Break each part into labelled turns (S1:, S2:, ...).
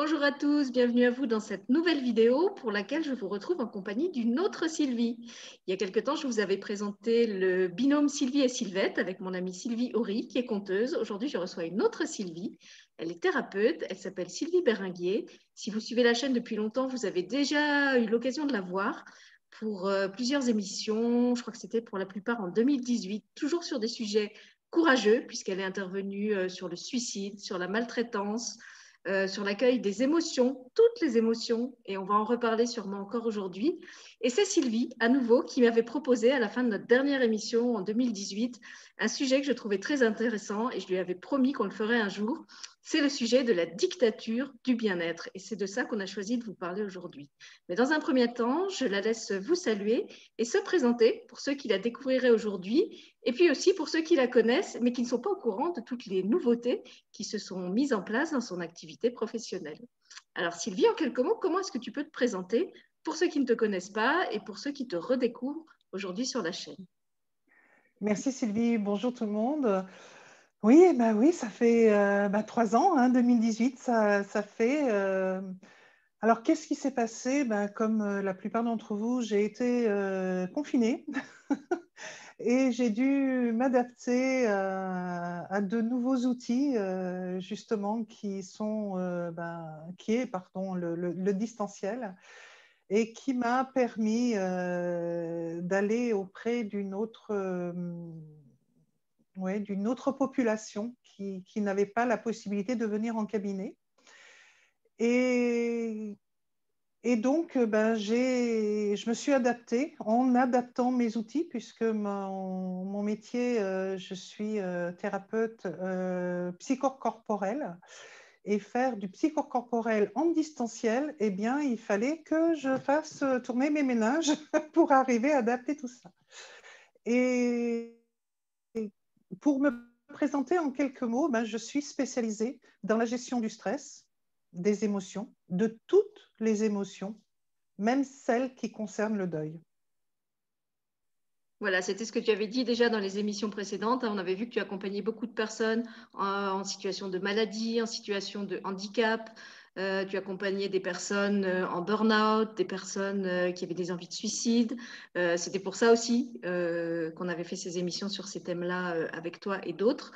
S1: Bonjour à tous, bienvenue à vous dans cette nouvelle vidéo pour laquelle je vous retrouve en compagnie d'une autre Sylvie. Il y a quelque temps, je vous avais présenté le binôme Sylvie et Sylvette avec mon amie Sylvie Horry qui est conteuse. Aujourd'hui, je reçois une autre Sylvie. Elle est thérapeute, elle s'appelle Sylvie Béringuier. Si vous suivez la chaîne depuis longtemps, vous avez déjà eu l'occasion de la voir pour euh, plusieurs émissions. Je crois que c'était pour la plupart en 2018, toujours sur des sujets courageux puisqu'elle est intervenue euh, sur le suicide, sur la maltraitance, euh, sur l'accueil des émotions, toutes les émotions, et on va en reparler sûrement encore aujourd'hui. Et c'est Sylvie, à nouveau, qui m'avait proposé à la fin de notre dernière émission en 2018 un sujet que je trouvais très intéressant et je lui avais promis qu'on le ferait un jour. C'est le sujet de la dictature du bien-être et c'est de ça qu'on a choisi de vous parler aujourd'hui. Mais dans un premier temps, je la laisse vous saluer et se présenter pour ceux qui la découvriraient aujourd'hui et puis aussi pour ceux qui la connaissent mais qui ne sont pas au courant de toutes les nouveautés qui se sont mises en place dans son activité professionnelle. Alors Sylvie, en quelques mots, comment est-ce que tu peux te présenter pour ceux qui ne te connaissent pas et pour ceux qui te redécouvrent aujourd'hui sur la chaîne?
S2: Merci Sylvie, bonjour tout le monde. Oui, bah oui, ça fait euh, bah, trois ans, hein, 2018, ça, ça fait. Euh, alors, qu'est-ce qui s'est passé? Bah, Comme euh, la plupart d'entre vous, j'ai été confinée et j'ai dû m'adapter à de nouveaux outils, justement, qui sont, bah, qui est, pardon, le distanciel et qui m'a permis d'aller auprès d'une autre, euh, d'une autre population qui, qui n'avait pas la possibilité de venir en cabinet. Et, et donc, euh, ben, je me suis adaptée en adaptant mes outils, puisque mon, mon métier, je suis thérapeute psychocorporel et faire du psychocorporel en distanciel, eh bien, il fallait que je fasse tourner mes ménages pour arriver à adapter tout ça. Et pour me présenter en quelques mots, ben, je suis spécialisée dans la gestion du stress, des émotions, de toutes les émotions, même celles qui concernent le deuil.
S1: Voilà, c'était ce que tu avais dit déjà dans les émissions précédentes. On avait vu que tu accompagnais beaucoup de personnes en, situation de maladie, en situation de handicap. Euh, tu accompagnais des personnes euh, en burn-out, des personnes euh, qui avaient des envies de suicide. c'était pour ça aussi qu'on avait fait ces émissions sur ces thèmes-là avec toi et d'autres.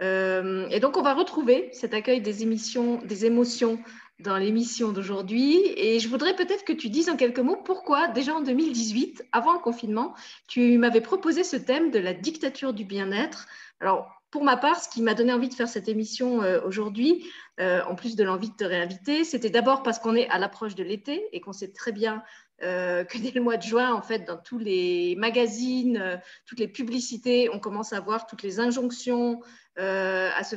S1: et donc, on va retrouver cet accueil des émissions, des émotions dans l'émission d'aujourd'hui. Et je voudrais peut-être que tu dises en quelques mots pourquoi, déjà en 2018, avant le confinement, tu m'avais proposé ce thème de la dictature du bien-être. Alors, pour ma part, ce qui m'a donné envie de faire cette émission euh, aujourd'hui, euh, en plus de l'envie de te réinviter, c'était d'abord parce qu'on est à l'approche de l'été et qu'on sait très bien euh, que dès le mois de juin, en fait, dans tous les magazines, toutes les publicités, on commence à voir toutes les injonctions à, se,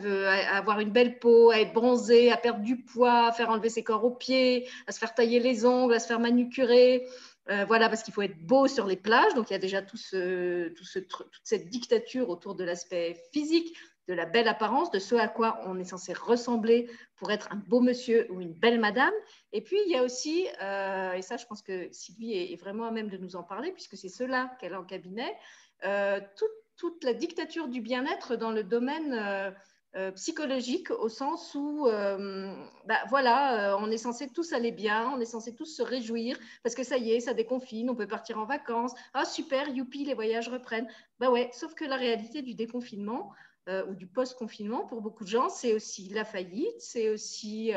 S1: avoir une belle peau, à être bronzé, à perdre du poids, à faire enlever ses corps aux pieds, à se faire tailler les ongles, à se faire manucurer. Euh, voilà, parce qu'il faut être beau sur les plages. Donc, il y a déjà tout ce, tout ce, toute cette dictature autour de l'aspect physique, de la belle apparence, de ce à quoi on est censé ressembler pour être un beau monsieur ou une belle madame. Et puis, il y a aussi, euh, et ça, je pense que Sylvie est, vraiment à même de nous en parler, puisque c'est cela qu'elle a en cabinet, toute toute la dictature du bien-être dans le domaine euh, euh, psychologique, au sens où, euh, bah, voilà, on est censé tous aller bien, on est censé tous se réjouir, parce que ça y est, ça déconfine, on peut partir en vacances. Ah, super, youpi, les voyages reprennent. Bah ouais, sauf que la réalité du déconfinement, ou du post-confinement, pour beaucoup de gens, c'est aussi la faillite, c'est aussi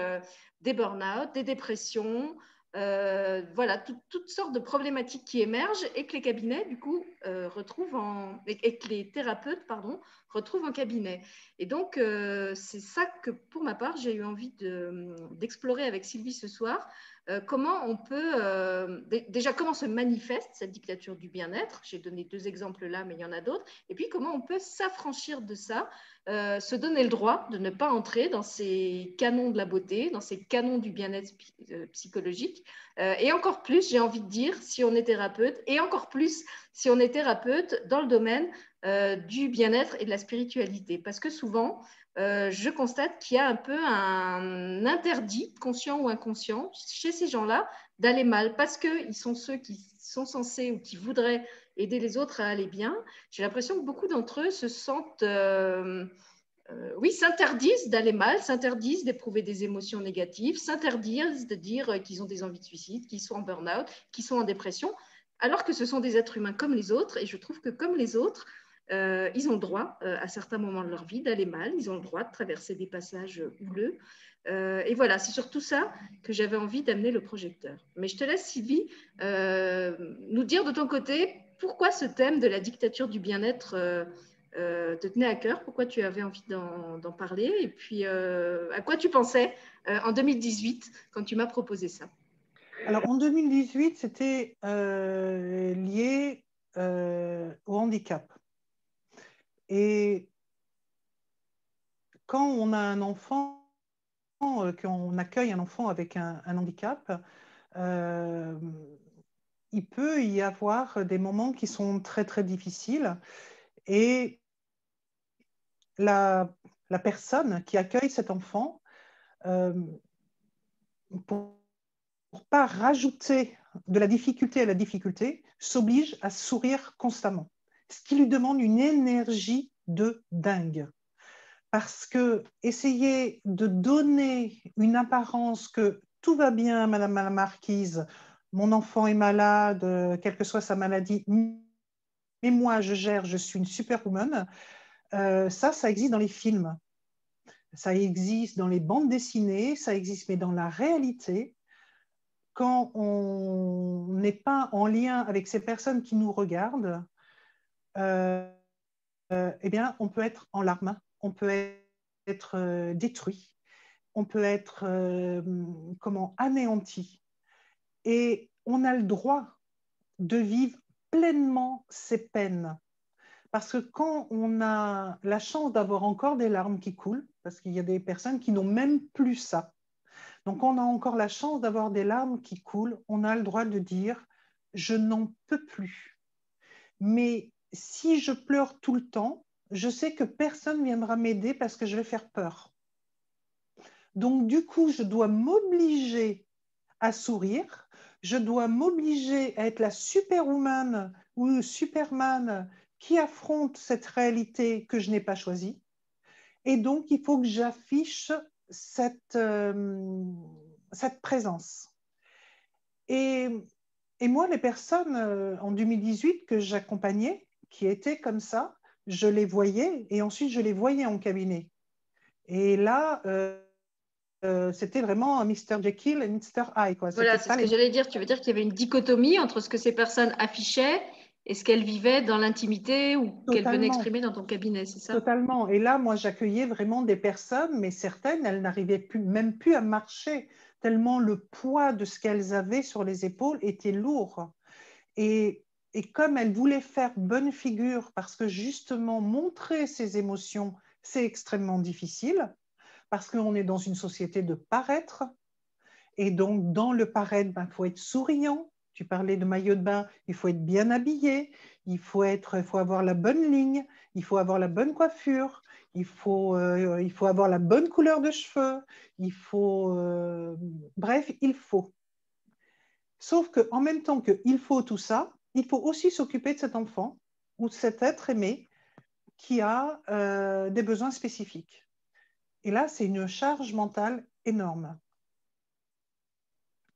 S1: des burn-out, des dépressions, euh, voilà, toutes sortes de problématiques qui émergent et que les cabinets, du coup, euh, retrouvent en, et, que les thérapeutes, pardon, retrouvent en cabinet. Et donc, euh, c'est ça que, pour ma part, j'ai eu envie d'explorer avec Sylvie ce soir. Comment on peut, déjà, comment se manifeste cette dictature du bien-être? J'ai donné deux exemples là, mais il y en a d'autres. Et puis, comment on peut s'affranchir de ça euh, se donner le droit de ne pas entrer dans ces canons de la beauté, dans ces canons du bien-être euh, psychologique? Euh, et encore plus, j'ai envie de dire, si on est thérapeute, et encore plus si on est thérapeute dans le domaine du bien-être et de la spiritualité. Parce que souvent, je constate qu'il y a un peu un interdit, conscient ou inconscient, chez ces gens-là, d'aller mal, parce qu'ils sont ceux qui sont censés ou qui voudraient aider les autres à aller bien, j'ai l'impression que beaucoup d'entre eux se sentent euh, euh, oui, s'interdisent d'aller mal, s'interdisent d'éprouver des émotions négatives, s'interdisent de dire qu'ils ont des envies de suicide, qu'ils sont en burn-out, qu'ils sont en dépression, alors que ce sont des êtres humains comme les autres. Et je trouve que comme les autres, euh, ils ont le droit, euh, à certains moments de leur vie, d'aller mal, ils ont le droit de traverser des passages houleux. et voilà, c'est surtout ça que j'avais envie d'amener le projecteur. Mais je te laisse, Sylvie, nous dire de ton côté pourquoi ce thème de la dictature du bien-être euh, te tenait à cœur, pourquoi tu avais envie d'en parler? Et puis euh, à quoi tu pensais euh, en 2018 quand tu m'as proposé ça?
S2: Alors en 2018, c'était lié au handicap. Et quand on a un enfant, quand on accueille un enfant avec un, handicap, il peut y avoir des moments qui sont très très difficiles. Et la, personne qui accueille cet enfant, euh, pour ne pas rajouter de la difficulté à la difficulté, s'oblige à sourire constamment, ce qui lui demande une énergie de dingue. Parce que essayer de donner une apparence que tout va bien, Madame la Marquise, mon enfant est malade, quelle que soit sa maladie, mais moi je gère, je suis une superwoman, euh, ça, ça existe dans les films. Ça existe dans les bandes dessinées, ça existe, mais dans la réalité, quand on n'est pas en lien avec ces personnes qui nous regardent, eh bien, on peut être en larmes, on peut être détruit, on peut être comment anéanti. Et on a le droit de vivre pleinement ses peines parce que quand on a la chance d'avoir encore des larmes qui coulent, parce qu'il y a des personnes qui n'ont même plus ça, donc on a encore la chance d'avoir des larmes qui coulent, on a le droit de dire je n'en peux plus. Mais si je pleure tout le temps, je sais que personne viendra m'aider parce que je vais faire peur. Donc du coup, je dois m'obliger à sourire, je dois m'obliger à être la superwoman ou superman qui affronte cette réalité que je n'ai pas choisie. Et donc, il faut que j'affiche cette, euh, présence. Et, et, moi, les personnes euh, en 2018 que j'accompagnais, qui étaient comme ça, je les voyais et ensuite je les voyais en cabinet. Et là, euh, c'était vraiment un Mr. Jekyll et Mr. Hyde.
S1: Quoi. Voilà, c'est ce que j'allais dire. Tu veux dire qu'il y avait une dichotomie entre ce que ces personnes affichaient est-ce qu'elle vivait dans l'intimité ou qu'elle venait exprimer dans ton cabinet, c'est ça?
S2: Totalement. Et là, moi, j'accueillais vraiment des personnes, mais certaines, elles n'arrivaient plus, même plus à marcher, tellement le poids de ce qu'elles avaient sur les épaules était lourd. Et, et comme elles voulaient faire bonne figure, parce que justement, montrer ses émotions, c'est extrêmement difficile, parce qu'on est dans une société de paraître. Et donc, dans le paraître, il ben, faut être souriant, tu parlais de maillot de bain, il faut être bien habillé, il faut, être, il faut avoir la bonne ligne, il faut avoir la bonne coiffure, il faut, euh, il faut avoir la bonne couleur de cheveux, il faut... Euh, bref, il faut. Sauf qu'en même temps qu'il faut tout ça, il faut aussi s'occuper de cet enfant ou de cet être aimé qui a euh, des besoins spécifiques. Et là, c'est une charge mentale énorme.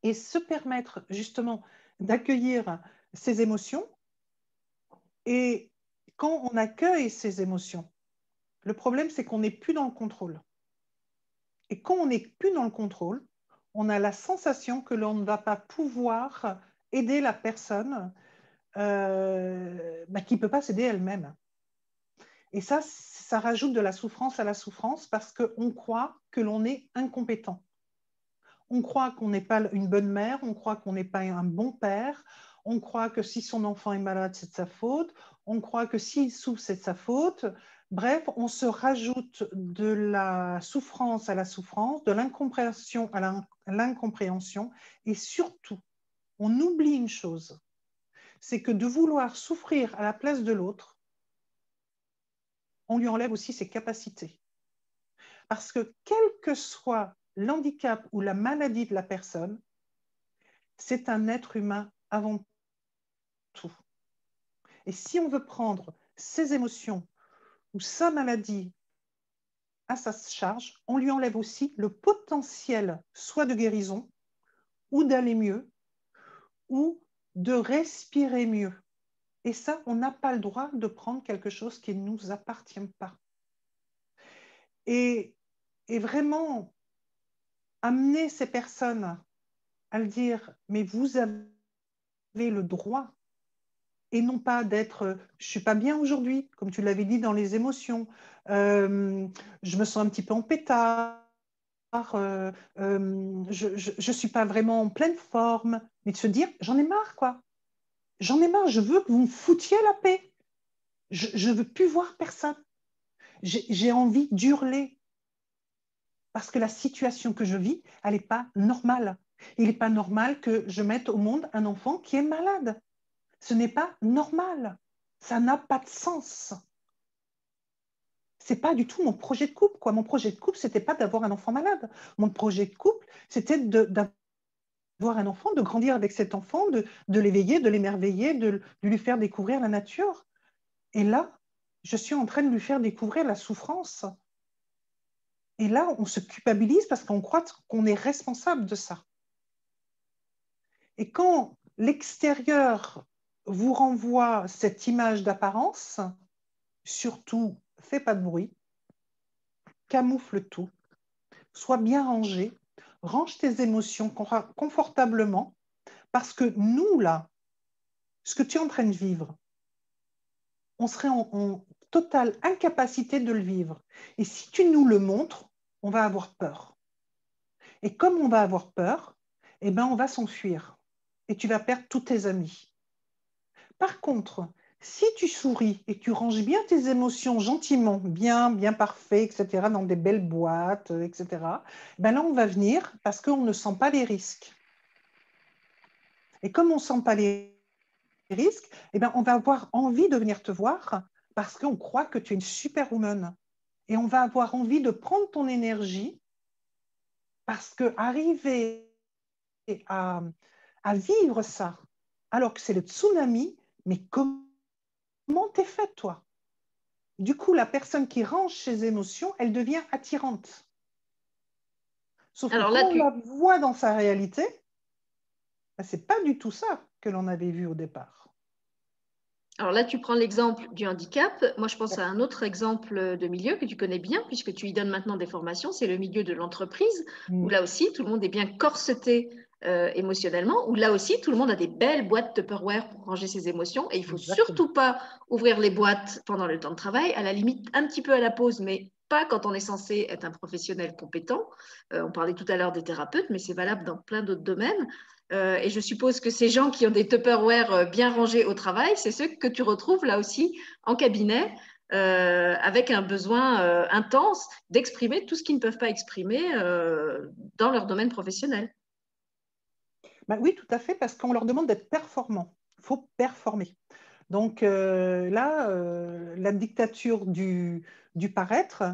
S2: Et se permettre justement d'accueillir ces émotions. Et quand on accueille ces émotions, le problème, c'est qu'on n'est plus dans le contrôle. Et quand on n'est plus dans le contrôle, on a la sensation que l'on ne va pas pouvoir aider la personne euh, bah, qui ne peut pas s'aider elle-même. Et ça, ça rajoute de la souffrance à la souffrance parce qu'on croit que l'on est incompétent on croit qu'on n'est pas une bonne mère, on croit qu'on n'est pas un bon père, on croit que si son enfant est malade, c'est de sa faute, on croit que s'il souffre, c'est de sa faute. Bref, on se rajoute de la souffrance à la souffrance, de l'incompréhension à l'incompréhension, et surtout, on oublie une chose, c'est que de vouloir souffrir à la place de l'autre, on lui enlève aussi ses capacités. Parce que quel que soit l'handicap ou la maladie de la personne, c'est un être humain avant tout. Et si on veut prendre ses émotions ou sa maladie à sa charge, on lui enlève aussi le potentiel soit de guérison, ou d'aller mieux, ou de respirer mieux. Et ça, on n'a pas le droit de prendre quelque chose qui ne nous appartient pas. Et, et vraiment amener ces personnes à le dire, mais vous avez le droit et non pas d'être je suis pas bien aujourd'hui, comme tu l'avais dit dans les émotions, euh, je me sens un petit peu en pétard, euh, euh, je ne suis pas vraiment en pleine forme, mais de se dire j'en ai marre quoi, j'en ai marre, je veux que vous me foutiez la paix, je ne veux plus voir personne, j'ai envie d'hurler parce que la situation que je vis, elle n'est pas normale. Il n'est pas normal que je mette au monde un enfant qui est malade. Ce n'est pas normal. Ça n'a pas de sens. C'est pas du tout mon projet de couple. Quoi. Mon projet de couple, c'était pas d'avoir un enfant malade. Mon projet de couple, c'était d'avoir un enfant, de grandir avec cet enfant, de, l'éveiller, de l'émerveiller, de lui faire découvrir la nature. Et là, je suis en train de lui faire découvrir la souffrance. Et là, on se culpabilise parce qu'on croit qu'on est responsable de ça. Et quand l'extérieur vous renvoie cette image d'apparence, surtout fais pas de bruit, camoufle tout, sois bien rangé, range tes émotions confortablement, parce que nous, là, ce que tu es en train de vivre, on serait en, totale incapacité de le vivre. Et si tu nous le montres, on va avoir peur. Et comme on va avoir peur, eh ben, on va s'enfuir. Et tu vas perdre tous tes amis. Par contre, si tu souris et tu ranges bien tes émotions gentiment, bien, bien parfait, etc., dans des belles boîtes, etc., ben là, on va venir parce qu'on ne sent pas les risques. Et comme on ne sent pas les risques, eh ben, on va avoir envie de venir te voir parce qu'on croit que tu es une superwoman. Et on va avoir envie de prendre ton énergie parce que arriver à, à vivre ça, alors que c'est le tsunami, mais comment t'es fait, toi? Du coup, la personne qui range ses émotions, elle devient attirante. Sauf Alors que quand on la voit dans sa réalité, ben, ce n'est pas du tout ça que l'on avait vu au départ.
S1: Alors là, tu prends l'exemple du handicap. Moi, je pense à un autre exemple de milieu que tu connais bien, puisque tu y donnes maintenant des formations, c'est le milieu de l'entreprise, où mm. là aussi, tout le monde est bien corseté euh, émotionnellement, où là aussi, tout le monde a des belles boîtes Tupperware pour ranger ses émotions. Et il ne faut surtout pas ouvrir les boîtes pendant le temps de travail, à la limite un petit peu à la pause, mais pas quand on est censé être un professionnel compétent. Euh, on parlait tout à l'heure des thérapeutes, mais c'est valable dans plein d'autres domaines. Euh, et je suppose que ces gens qui ont des Tupperware bien rangés au travail, c'est ceux que tu retrouves là aussi en cabinet, euh, avec un besoin intense d'exprimer tout ce qu'ils ne peuvent pas exprimer dans leur domaine professionnel.
S2: Bah oui, tout à fait, parce qu'on leur demande d'être performants. Il faut performer. Donc là, la dictature du, du paraître,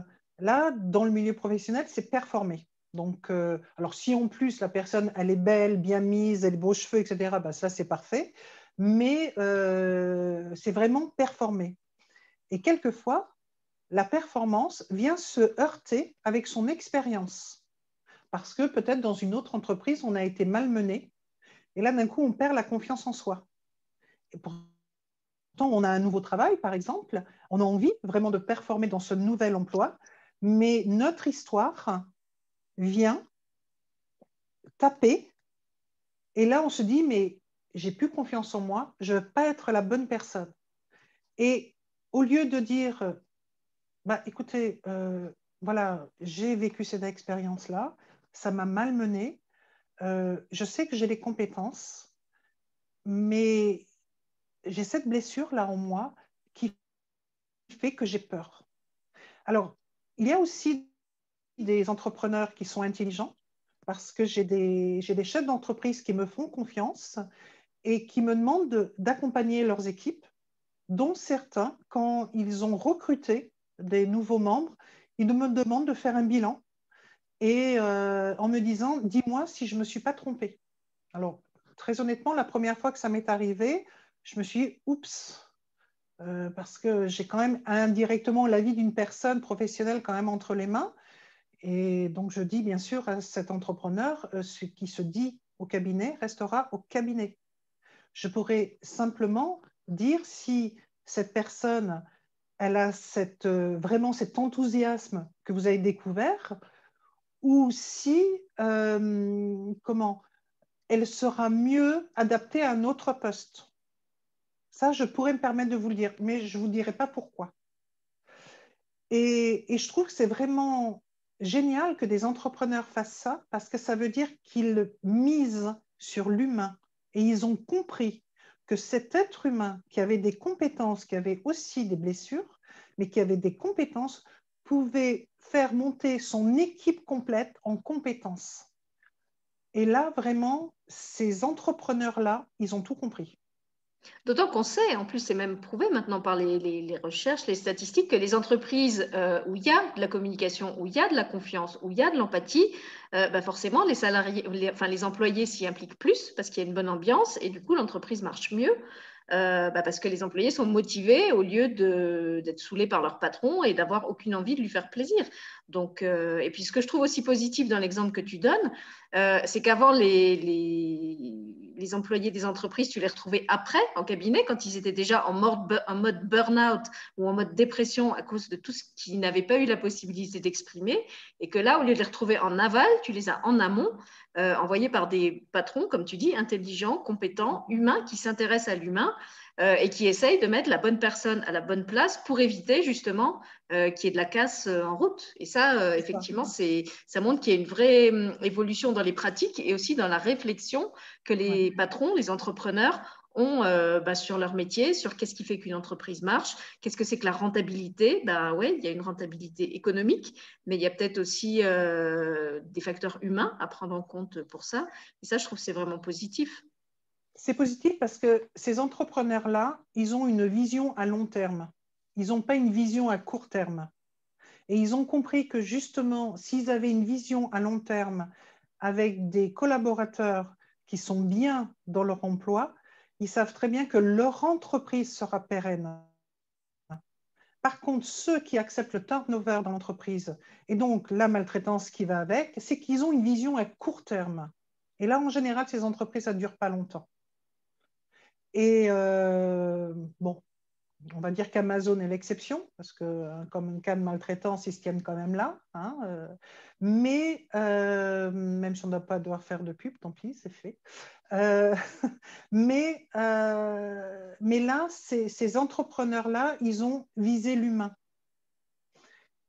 S2: là, dans le milieu professionnel, c'est performer. Donc, euh, alors si en plus la personne, elle est belle, bien mise, elle a beaux cheveux, etc., bah, ça c'est parfait. Mais euh, c'est vraiment performer. Et quelquefois, la performance vient se heurter avec son expérience. Parce que peut-être dans une autre entreprise, on a été malmené. Et là, d'un coup, on perd la confiance en soi. Et pourtant, on a un nouveau travail, par exemple. On a envie vraiment de performer dans ce nouvel emploi. Mais notre histoire, vient taper. Et là, on se dit, mais j'ai plus confiance en moi, je ne veux pas être la bonne personne. Et au lieu de dire, bah, écoutez, euh, voilà, j'ai vécu cette expérience-là, ça m'a malmené, euh, je sais que j'ai les compétences, mais j'ai cette blessure-là en moi qui fait que j'ai peur. Alors, il y a aussi des entrepreneurs qui sont intelligents parce que j'ai des, chefs d'entreprise qui me font confiance et qui me demandent d'accompagner leurs équipes, dont certains, quand ils ont recruté des nouveaux membres, ils me demandent de faire un bilan et euh, en me disant, dis-moi si je ne me suis pas trompée. Alors, très honnêtement, la première fois que ça m'est arrivé, je me suis dit, oups, euh, parce que j'ai quand même indirectement la vie d'une personne professionnelle quand même entre les mains. Et donc, je dis bien sûr à cet entrepreneur, euh, ce qui se dit au cabinet restera au cabinet. Je pourrais simplement dire si cette personne, elle a cette, vraiment cet enthousiasme que vous avez découvert, ou si, comment, elle sera mieux adaptée à un autre poste. Ça, je pourrais me permettre de vous le dire, mais je ne vous dirai pas pourquoi. Et, je trouve que c'est vraiment génial que des entrepreneurs fassent ça parce que ça veut dire qu'ils misent sur l'humain et ils ont compris que cet être humain qui avait des compétences, qui avait aussi des blessures, mais qui avait des compétences, pouvait faire monter son équipe complète en compétences. Et là, vraiment, ces entrepreneurs-là, ils ont tout compris.
S1: D'autant qu'on sait, en plus c'est même prouvé maintenant par les, recherches, les statistiques, que les entreprises euh, où il y a de la communication, où il y a de la confiance, où il y a de l'empathie, euh, bah, forcément les salariés, enfin les employés s'y impliquent plus parce qu'il y a une bonne ambiance et du coup l'entreprise marche mieux. Euh, bah, parce que les employés sont motivés au lieu d'être saoulés par leur patron et d'avoir aucune envie de lui faire plaisir. Donc, et puis ce que je trouve aussi positif dans l'exemple que tu donnes, c'est qu'avant les, les employés des entreprises, tu les retrouvais après en cabinet, quand ils étaient déjà en mode, en burn-out ou en mode dépression à cause de tout ce qu'ils n'avaient pas eu la possibilité d'exprimer. Et que là, au lieu de les retrouver en aval, tu les as en amont, euh, envoyés par des patrons, comme tu dis, intelligents, compétents, humains, qui s'intéressent à l'humain euh, et qui essayent de mettre la bonne personne à la bonne place pour éviter justement euh, qu'il y ait de la casse euh, en route. Et ça, effectivement, ça montre qu'il y a une vraie hum, évolution dans les pratiques et aussi dans la réflexion que les patrons, les entrepreneurs ont bah, sur leur métier, sur qu'est-ce qui fait qu'une entreprise marche, qu'est-ce que c'est que la rentabilité. Ben ouais, il y a une rentabilité économique, mais il y a peut-être aussi des facteurs humains à prendre en compte pour ça. Et ça, je trouve que c'est vraiment positif
S2: c'est positif parce que ces entrepreneurs-là, ils ont une vision à long terme. Ils n'ont pas une vision à court terme. Et ils ont compris que justement, s'ils avaient une vision à long terme avec des collaborateurs qui sont bien dans leur emploi, ils savent très bien que leur entreprise sera pérenne. Par contre, ceux qui acceptent le turnover dans l'entreprise et donc la maltraitance qui va avec, c'est qu'ils ont une vision à court terme. Et là, en général, ces entreprises, ça ne dure pas longtemps. Et euh, bon, on va dire qu'Amazon est l'exception, parce que euh, comme un cas de maltraitance, ils se tiennent quand même là. Hein, euh, mais même si on ne doit pas devoir faire de pub, tant pis, c'est fait. mais, mais là, ces, ces entrepreneurs-là, ils ont visé l'humain.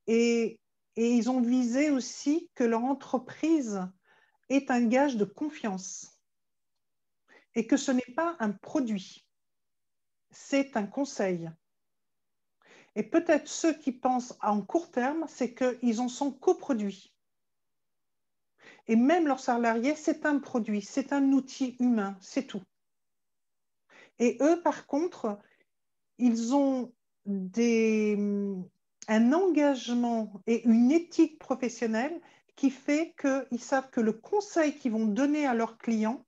S2: Et, et ils ont visé aussi que leur entreprise est un gage de confiance et que ce n'est pas un produit, c'est un conseil. Et peut-être ceux qui pensent en court terme, c'est qu'ils en sont coproduits. Et même leurs salariés, c'est un produit, c'est un outil humain, c'est tout. Et eux, par contre, ils ont un engagement et une éthique professionnelle qui fait qu'ils savent que le conseil qu'ils vont donner à leurs clients,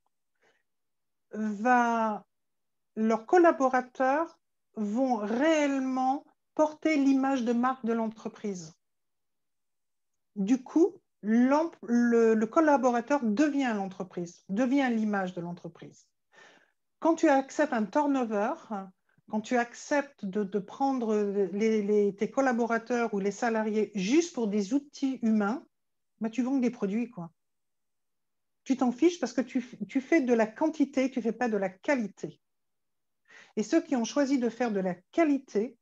S2: va, leurs collaborateurs vont réellement porter l'image de marque de l'entreprise. Du coup, le, collaborateur devient l'entreprise, devient l'image de l'entreprise. Quand tu acceptes un turnover, quand tu acceptes de, prendre tes collaborateurs ou les salariés juste pour des outils humains, bah, tu vends des produits. quoi tu t'en fiches parce que tu, fais de la quantité, tu ne fais pas de la qualité. Et ceux qui ont choisi de faire de la qualité,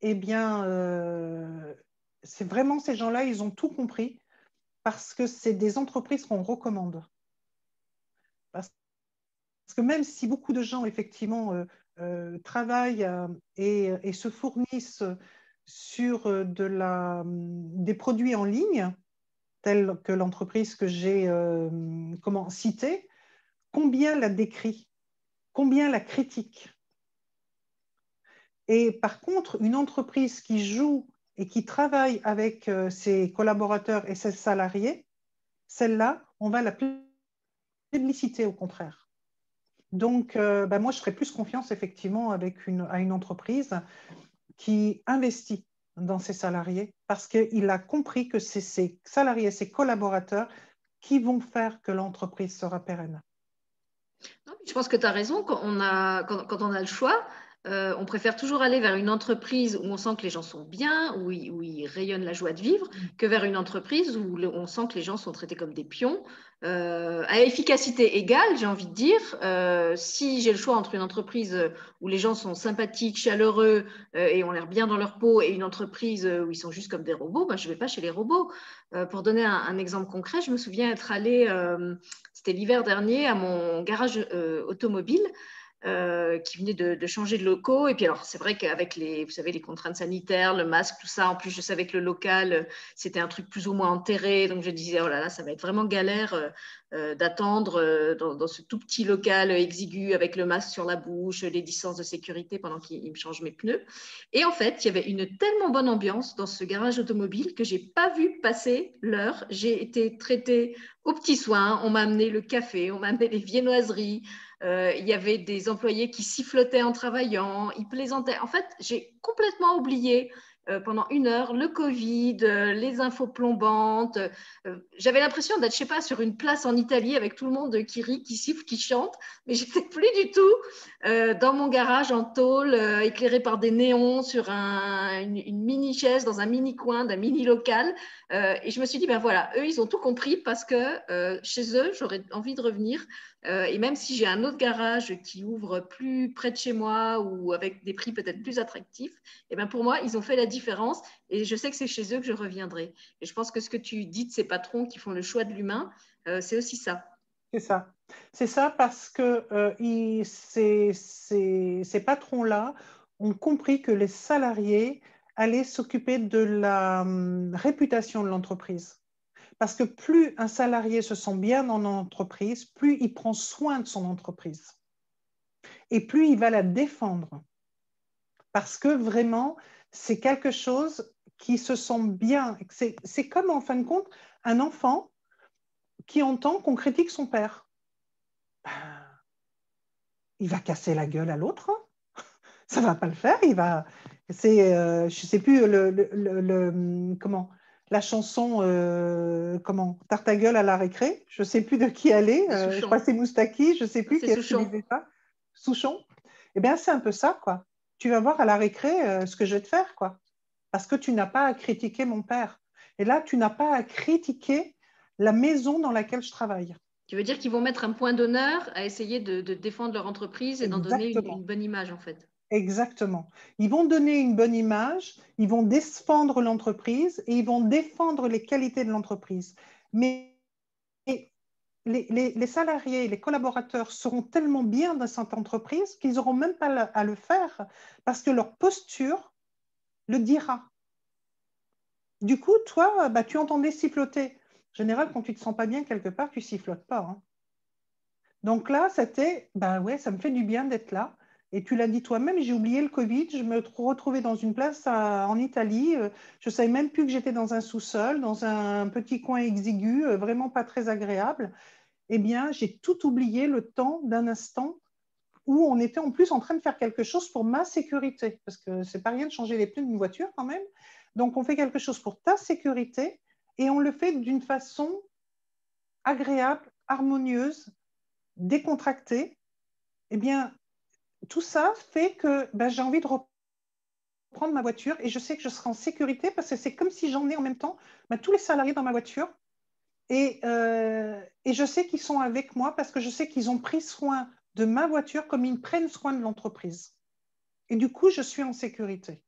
S2: eh bien, euh, c'est vraiment ces gens-là, ils ont tout compris parce que c'est des entreprises qu'on recommande. Parce que même si beaucoup de gens, effectivement, euh, euh, travaillent et, se fournissent sur de la, des produits en ligne, telle que l'entreprise que j'ai euh, comment citée, combien la décrit, combien la critique. Et par contre, une entreprise qui joue et qui travaille avec euh, ses collaborateurs et ses salariés, celle-là, on va la publicité au contraire. Donc, bah, moi, je ferais plus confiance effectivement avec à une entreprise qui investit dans ses salariés parce qu'il a compris que c'est ses salariés, ses collaborateurs qui vont faire que l'entreprise sera pérenne.
S1: Je pense que tu as raison. Quand on a, quand, on a le choix, euh, on préfère toujours aller vers une entreprise où on sent que les gens sont bien, où ils, où ils rayonnent la joie de vivre, mm. que vers une entreprise où on sent que les gens sont traités comme des pions. Euh, à efficacité égale, j'ai envie de dire, euh, si j'ai le choix entre une entreprise où les gens sont sympathiques, chaleureux et ont l'air bien dans leur peau, et une entreprise où ils sont juste comme des robots, ben, je ne vais pas chez les robots. pour donner un, un, exemple concret, je me souviens être allée, c'était l'hiver dernier, à mon garage automobile. Euh, qui venait de, changer de locaux. Et puis alors, c'est vrai qu'avec les, vous savez, les contraintes sanitaires, le masque, tout ça, en plus, je savais que le local, c'était un truc plus ou moins enterré. Donc, je disais, oh là là, ça va être vraiment galère euh, euh, d'attendre dans, ce tout petit local exigu avec le masque sur la bouche, les distances de sécurité pendant qu'il me change mes pneus. Et en fait, il y avait une tellement bonne ambiance dans ce garage automobile que j'ai pas vu passer l'heure. J'ai été traitée aux petits soins. On m'a amené le café, on m'a amené les viennoiseries. Euh, il y avait des employés qui sifflotaient en travaillant, ils plaisantaient. En fait, j'ai complètement oublié pendant une heure le Covid, euh, les infos plombantes. Euh, j'avais l'impression d'être, je sais pas, sur une place en Italie avec tout le monde qui rit, qui siffle, qui chante, mais j'étais plus du tout dans mon garage en tôle, éclairé par des néons sur une, mini chaise dans un mini coin d'un mini local. et je me suis dit, ben voilà, eux, ils ont tout compris parce que chez eux, j'aurais envie de revenir. et même si j'ai un autre garage qui ouvre plus près de chez moi ou avec des prix peut-être plus attractifs, et ben pour moi, ils ont fait la différence et je sais que c'est chez eux que je reviendrai. Et je pense que ce que tu dis de ces patrons qui font le choix de l'humain, euh, c'est aussi ça.
S2: C'est ça. C'est ça parce que euh, ces, ces, patrons-là ont compris que les salariés allaient s'occuper de la hum, réputation de l'entreprise. Parce que plus un salarié se sent bien dans l'entreprise, plus il prend soin de son entreprise. Et plus il va la défendre. Parce que vraiment, c'est quelque chose qui se sent bien. C'est comme, en fin de compte, un enfant qui entend qu'on critique son père. Ben, il va casser la gueule à l'autre. Hein. Ça ne va pas le faire. Il va. C'est, euh, je ne sais plus le, comment la chanson euh, comment Tarte ta gueule à la récré. Je ne sais plus de qui elle est. Euh, je crois c'est Moustaki. Je ne sais plus qui
S1: Souchon.
S2: ça. Souchon. Eh bien, c'est un peu ça, quoi tu vas voir à la récré euh, ce que je vais te faire, quoi. Parce que tu n'as pas à critiquer mon père. Et là, tu n'as pas à critiquer la maison dans laquelle je travaille.
S1: Tu veux dire qu'ils vont mettre un point d'honneur à essayer de, défendre leur entreprise et d'en donner une, bonne image, en fait.
S2: Exactement. Ils vont donner une bonne image, ils vont défendre l'entreprise et ils vont défendre les qualités de l'entreprise. Mais les, salariés, les collaborateurs seront tellement bien dans cette entreprise qu'ils n'auront même pas à le faire parce que leur posture le dira. Du coup, toi, bah, tu entendais siffloter. En général, quand tu ne te sens pas bien quelque part, tu sifflotes pas. Hein. Donc là, c'était, bah ouais, ça me fait du bien d'être là. Et tu l'as dit toi-même, j'ai oublié le Covid, je me retrouvais dans une place en Italie, euh, je ne savais même plus que j'étais dans un sous-sol, dans un petit coin exigu, euh, vraiment pas très agréable eh bien, j'ai tout oublié le temps d'un instant où on était en plus en train de faire quelque chose pour ma sécurité, parce que c'est pas rien de changer les pneus d'une voiture quand même. Donc, on fait quelque chose pour ta sécurité et on le fait d'une façon agréable, harmonieuse, décontractée. Eh bien, tout ça fait que ben, j'ai envie de reprendre ma voiture et je sais que je serai en sécurité parce que c'est comme si j'en ai en même temps ben, tous les salariés dans ma voiture euh, et, je sais qu'ils sont avec moi parce que je sais qu'ils ont pris soin de ma voiture comme ils prennent soin de l'entreprise. Et du coup, je suis en sécurité.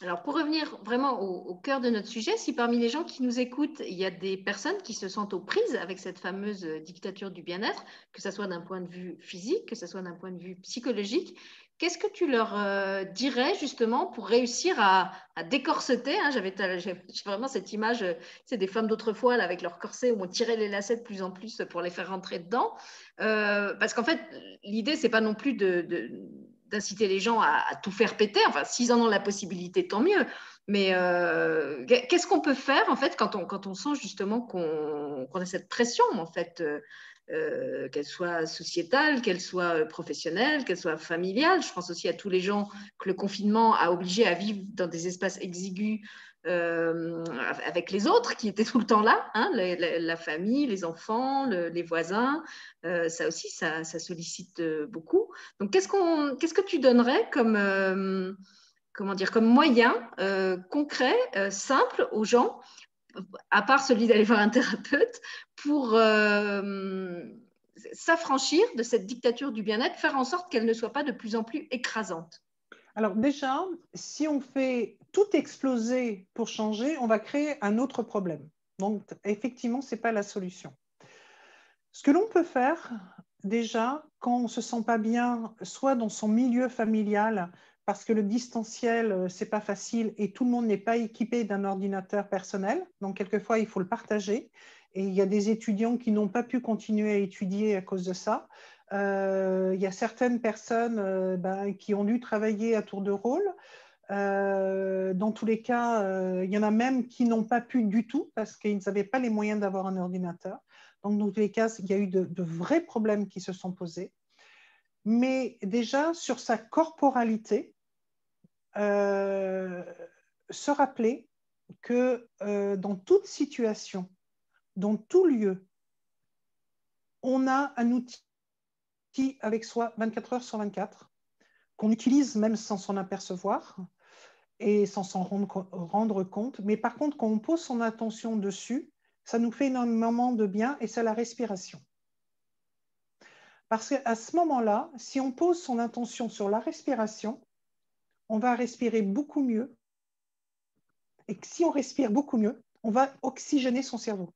S1: Alors, pour revenir vraiment au, cœur de notre sujet, si parmi les gens qui nous écoutent, il y a des personnes qui se sentent aux prises avec cette fameuse dictature du bien-être, que ce soit d'un point de vue physique, que ce soit d'un point de vue psychologique, Qu'est-ce que tu leur euh, dirais justement pour réussir à, décorseter hein, J'avais vraiment cette image, c'est des femmes d'autrefois avec leur corset où on tirait les lacets de plus en plus pour les faire rentrer dedans. Euh, parce qu'en fait, l'idée, c'est pas non plus d'inciter les gens à, tout faire péter. Enfin, s'ils en ont la possibilité, tant mieux. Mais euh, qu'est-ce qu'on peut faire en fait quand on, quand on sent justement qu'on a cette pression en fait euh, qu'elle soit sociétale, qu'elle soit professionnelle, qu'elle soit familiale. Je pense aussi à tous les gens que le confinement a obligé à vivre dans des espaces exigus euh, avec les autres qui étaient tout le temps là, hein, la, famille, les enfants, les voisins. Euh, ça aussi, ça, sollicite beaucoup. Donc, qu'est-ce, qu'on, qu'est-ce que tu donnerais comme, comment dire, comme moyen concret, simple aux gens à part celui d'aller voir un thérapeute, pour euh, s'affranchir de cette dictature du bien-être, faire en sorte qu'elle ne soit pas de plus en plus écrasante
S2: Alors déjà, si on fait tout exploser pour changer, on va créer un autre problème. Donc effectivement, ce n'est pas la solution. Ce que l'on peut faire, déjà, quand on ne se sent pas bien, soit dans son milieu familial, parce que le distanciel, euh, c'est pas facile et tout le monde n'est pas équipé d'un ordinateur personnel. Donc, quelquefois, il faut le partager. Et il y a des étudiants qui n'ont pas pu continuer à étudier à cause de ça. Euh, il y a certaines personnes euh, ben, qui ont dû travailler à tour de rôle. dans tous les cas, il y en a même qui n'ont pas pu du tout parce qu'ils n'avaient pas les moyens d'avoir un ordinateur. Donc, dans tous les cas, il y a eu de, vrais problèmes qui se sont posés. Mais déjà, sur sa corporalité, euh, se rappeler que euh, dans toute situation, dans tout lieu, on a un outil avec soi 24 heures sur 24, qu'on utilise même sans s'en apercevoir et sans s'en rendre, compte. Mais par contre, quand on pose son attention dessus, ça nous fait énormément de bien et c'est la respiration. Parce qu'à ce moment-là, si on pose son attention sur la respiration, on va respirer beaucoup mieux. Et si on respire beaucoup mieux, on va oxygéner son cerveau.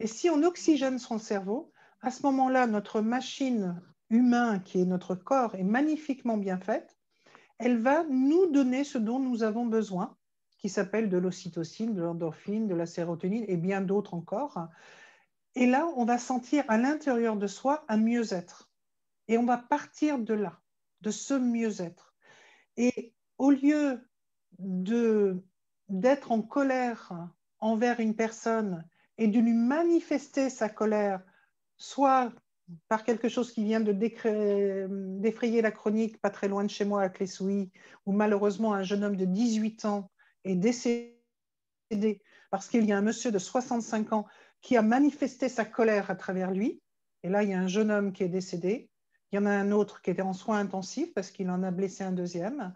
S2: Et si on oxygène son cerveau, à ce moment-là, notre machine humaine, qui est notre corps, est magnifiquement bien faite. Elle va nous donner ce dont nous avons besoin, qui s'appelle de l'ocytocine, de l'endorphine, de la sérotonine et bien d'autres encore. Et là, on va sentir à l'intérieur de soi un mieux-être. Et on va partir de là, de ce mieux-être. Et au lieu d'être en colère envers une personne et de lui manifester sa colère, soit par quelque chose qui vient de d'effrayer la chronique pas très loin de chez moi à Clessouilly, où malheureusement un jeune homme de 18 ans est décédé parce qu'il y a un monsieur de 65 ans qui a manifesté sa colère à travers lui. Et là, il y a un jeune homme qui est décédé. Il y en a un autre qui était en soins intensifs parce qu'il en a blessé un deuxième.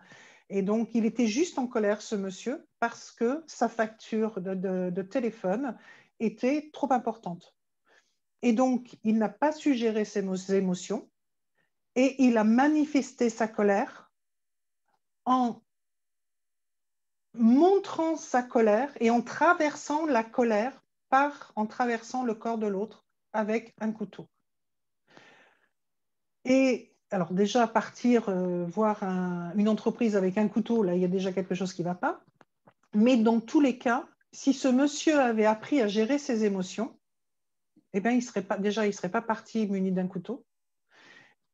S2: Et donc, il était juste en colère, ce monsieur, parce que sa facture de, téléphone était trop importante. Et donc, il n'a pas su gérer ses émotions et il a manifesté sa colère en montrant sa colère et en traversant la colère par en traversant le corps de l'autre avec un couteau. Et alors déjà, partir euh, voir une entreprise avec un couteau, là, il y a déjà quelque chose qui ne va pas. Mais dans tous les cas, si ce monsieur avait appris à gérer ses émotions, eh bien, il serait déjà, il ne serait pas parti muni d'un couteau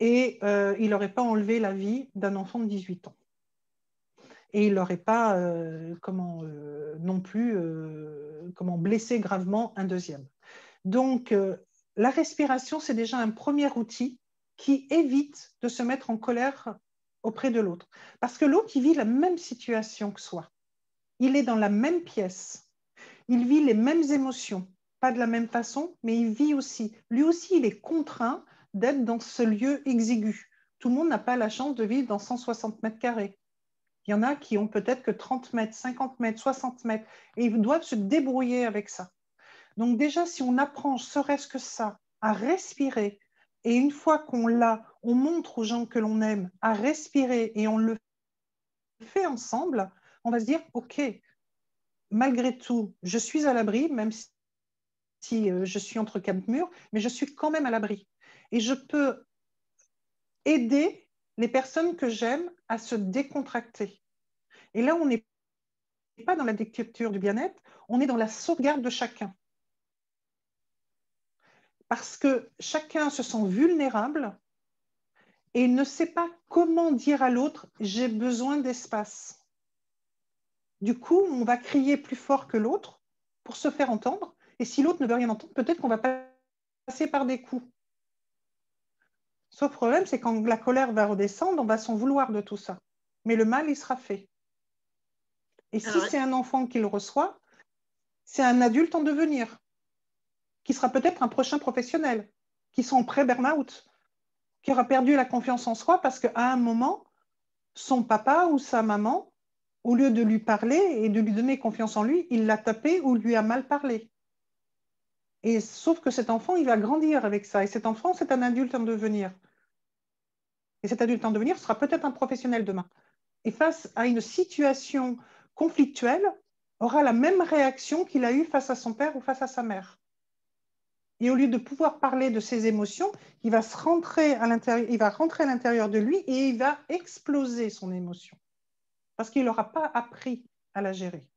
S2: et euh, il n'aurait pas enlevé la vie d'un enfant de 18 ans. Et il n'aurait pas euh, comment, non plus comment, blessé gravement un deuxième. Donc, la respiration, c'est déjà un premier outil qui évite de se mettre en colère auprès de l'autre. Parce que l'autre, il vit la même situation que soi. Il est dans la même pièce. Il vit les mêmes émotions. Pas de la même façon, mais il vit aussi. Lui aussi, il est contraint d'être dans ce lieu exigu. Tout le monde n'a pas la chance de vivre dans 160 mètres carrés. Il y en a qui ont peut-être que 30 mètres, 50 mètres, 60 mètres, et ils doivent se débrouiller avec ça. Donc déjà, si on apprend, serait-ce que ça, à respirer, et une fois qu'on l'a, on montre aux gens que l'on aime à respirer et on le fait ensemble, on va se dire, OK, malgré tout, je suis à l'abri, même si euh, je suis entre quatre murs, mais je suis quand même à l'abri. Et je peux aider les personnes que j'aime à se décontracter. Et là, on n'est pas dans la dictature du bien-être, on est dans la sauvegarde de chacun parce que chacun se sent vulnérable et ne sait pas comment dire à l'autre j'ai besoin d'espace. Du coup, on va crier plus fort que l'autre pour se faire entendre. Et si l'autre ne veut rien entendre, peut-être qu'on va passer par des coups. Sauf problème, c'est quand la colère va redescendre, on va s'en vouloir de tout ça. Mais le mal, il sera fait. Et si c'est un enfant qui le reçoit, c'est un adulte en devenir, qui sera peut-être un prochain professionnel, qui sera en pré-burnout, qui aura perdu la confiance en soi parce qu'à un moment, son papa ou sa maman, au lieu de lui parler et de lui donner confiance en lui, il l'a tapé ou lui a mal parlé. Et sauf que cet enfant, il va grandir avec ça. Et cet enfant, c'est un adulte en devenir. Et cet adulte en devenir sera peut-être un professionnel demain. Et face à une situation conflictuelle, aura la même réaction qu'il a eue face à son père ou face à sa mère. Et au lieu de pouvoir parler de ses émotions, il va, se rentrer à il va rentrer à l'intérieur de lui et il va exploser son émotion. Parce qu'il n'aura pas appris à la gérer.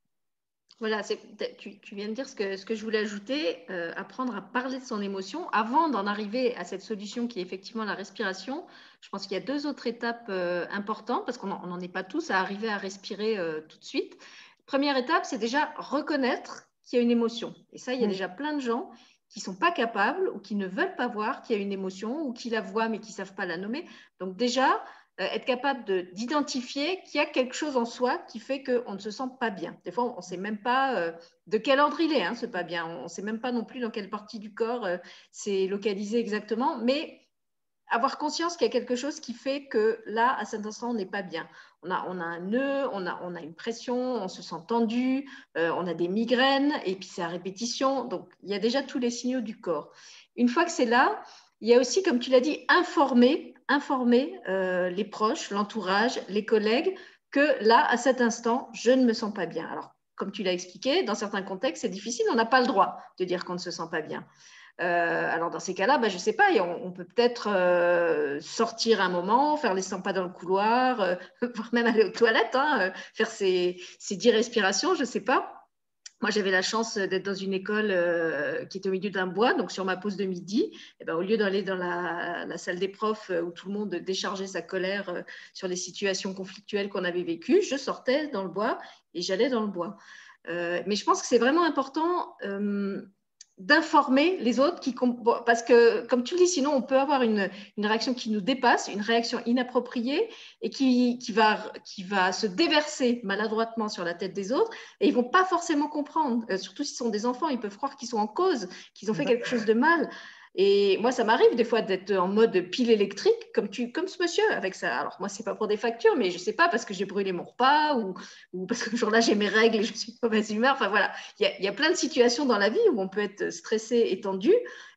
S1: Voilà, tu, tu, viens de dire ce que, ce que je voulais ajouter, euh, apprendre à parler de son émotion. Avant d'en arriver à cette solution qui est effectivement la respiration, je pense qu'il y a deux autres étapes euh, importantes parce qu'on n'en est pas tous à arriver à respirer euh, tout de suite. Première étape, c'est déjà reconnaître qu'il y a une émotion. Et ça, il y a déjà plein de gens qui ne sont pas capables ou qui ne veulent pas voir qu'il y a une émotion ou qui la voient mais qui ne savent pas la nommer. Donc déjà, être capable d'identifier qu'il y a quelque chose en soi qui fait qu'on ne se sent pas bien. Des fois, on ne sait même pas euh, de quel ordre il est, hein, ce pas bien. On ne sait même pas non plus dans quelle partie du corps euh, c'est localisé exactement, mais avoir conscience qu'il y a quelque chose qui fait que là, à cet instant, on n'est pas bien. On a, on a un nœud, on a, on a une pression, on se sent tendu, on a des migraines, et puis c'est à répétition. Donc, il y a déjà tous les signaux du corps. Une fois que c'est là, il y a aussi, comme tu l'as dit, informer, informer euh, les proches, l'entourage, les collègues que là, à cet instant, je ne me sens pas bien. Alors, comme tu l'as expliqué, dans certains contextes, c'est difficile, on n'a pas le droit de dire qu'on ne se sent pas bien. Euh, alors dans ces cas-là, bah, je ne sais pas, on, peut peut-être euh, sortir un moment, faire les 100 pas dans le couloir, voire même aller aux toilettes, hein, faire ses, ses 10 respirations, je ne sais pas. Moi, j'avais la chance d'être dans une école euh, qui était au milieu d'un bois, donc sur ma pause de midi, eh ben, au lieu d'aller dans la, salle des profs euh, où tout le monde déchargeait sa colère euh, sur les situations conflictuelles qu'on avait vécues, je sortais dans le bois et j'allais dans le bois. mais je pense que c'est vraiment important d'informer les autres, qui, parce que, comme tu le dis, sinon on peut avoir une, réaction qui nous dépasse, une réaction inappropriée et qui, qui, va, qui va se déverser maladroitement sur la tête des autres et ils vont pas forcément comprendre, euh, surtout s'ils sont des enfants, ils peuvent croire qu'ils sont en cause, qu'ils ont fait quelque chose de mal. Et moi, ça m'arrive des fois d'être en mode pile électrique, comme, tu, comme ce monsieur avec ça. Alors, moi, c'est pas pour des factures, mais je sais pas, parce que j'ai brûlé mon repas ou, parce que ce jour-là, j'ai mes règles et je suis de mauvaise humeur. Enfin, voilà. Il y, a, plein de situations dans la vie où on peut être stressé et tendu.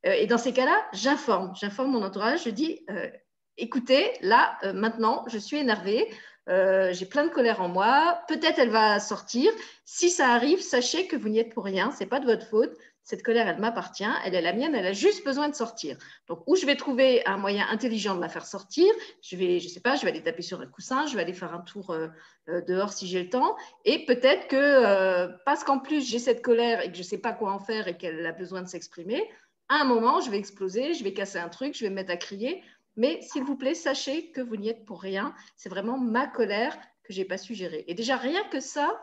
S1: Euh, et dans ces cas-là, j'informe. J'informe mon entourage. Je dis euh, écoutez, là, euh, maintenant, je suis énervée. j'ai plein de colère en moi. Peut-être elle va sortir. Si ça arrive, sachez que vous n'y êtes pour rien. C'est pas de votre faute cette colère, elle m'appartient, elle est la mienne, elle a juste besoin de sortir. Donc, où je vais trouver un moyen intelligent de la faire sortir, je vais, je sais pas, je vais aller taper sur un coussin, je vais aller faire un tour euh, euh, dehors si j'ai le temps, et peut-être que euh, parce qu'en plus j'ai cette colère et que je ne sais pas quoi en faire et qu'elle a besoin de s'exprimer, à un moment, je vais exploser, je vais casser un truc, je vais me mettre à crier. Mais s'il vous plaît, sachez que vous n'y êtes pour rien. C'est vraiment ma colère que j'ai pas su gérer. Et déjà rien que ça,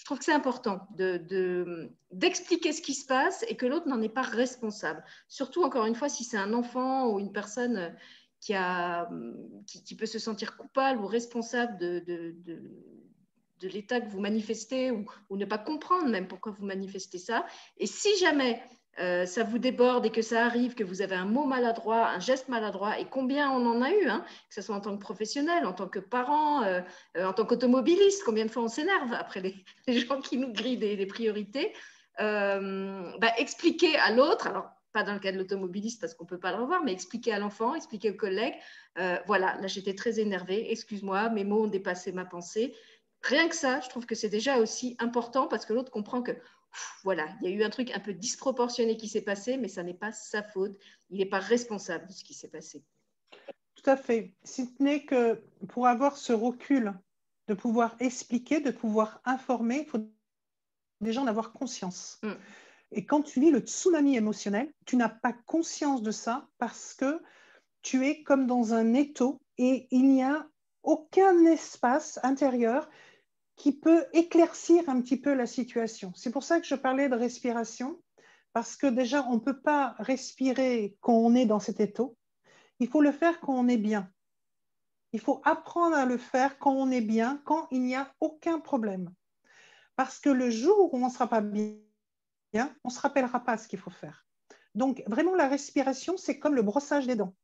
S1: je trouve que c'est important d'expliquer ce qui se passe et que l'autre n'en est pas responsable. Surtout, encore une fois, si c'est un enfant ou une personne qui, a, qui, peut se sentir coupable ou responsable de, l'état que vous manifestez ou, ne pas comprendre même pourquoi vous manifestez ça. Et si jamais euh, ça vous déborde et que ça arrive, que vous avez un mot maladroit, un geste maladroit, et combien on en a eu, hein, que ce soit en tant que professionnel, en tant que parent, euh, euh, en tant qu'automobiliste, combien de fois on s'énerve après les, gens qui nous grillent des, priorités, bah, expliquer à l'autre, alors pas dans le cas de l'automobiliste parce qu'on ne peut pas le revoir, mais expliquer à l'enfant, expliquer aux collègues, voilà, là j'étais très énervée, excuse-moi, mes mots ont dépassé ma pensée. Rien que ça, je trouve que c'est déjà aussi important parce que l'autre comprend que voilà, il y a eu un truc un peu disproportionné qui s'est passé, mais ça n'est pas sa faute. Il n'est pas responsable de ce qui s'est passé.
S2: Tout à fait. Si ce n'est que pour avoir ce recul, de pouvoir expliquer, de pouvoir informer, il faut déjà en avoir conscience. Mm. Et quand tu vis le tsunami émotionnel, tu n'as pas conscience de ça parce que tu es comme dans un étau et il n'y a aucun espace intérieur qui peut éclaircir un petit peu la situation. C'est pour ça que je parlais de respiration, parce que déjà, on ne peut pas respirer quand on est dans cet étau. Il faut le faire quand on est bien. Il faut apprendre à le faire quand on est bien, quand il n'y a aucun problème. Parce que le jour où on ne sera pas bien, on ne se rappellera pas ce qu'il faut faire. Donc, vraiment, la respiration, c'est comme le brossage des dents.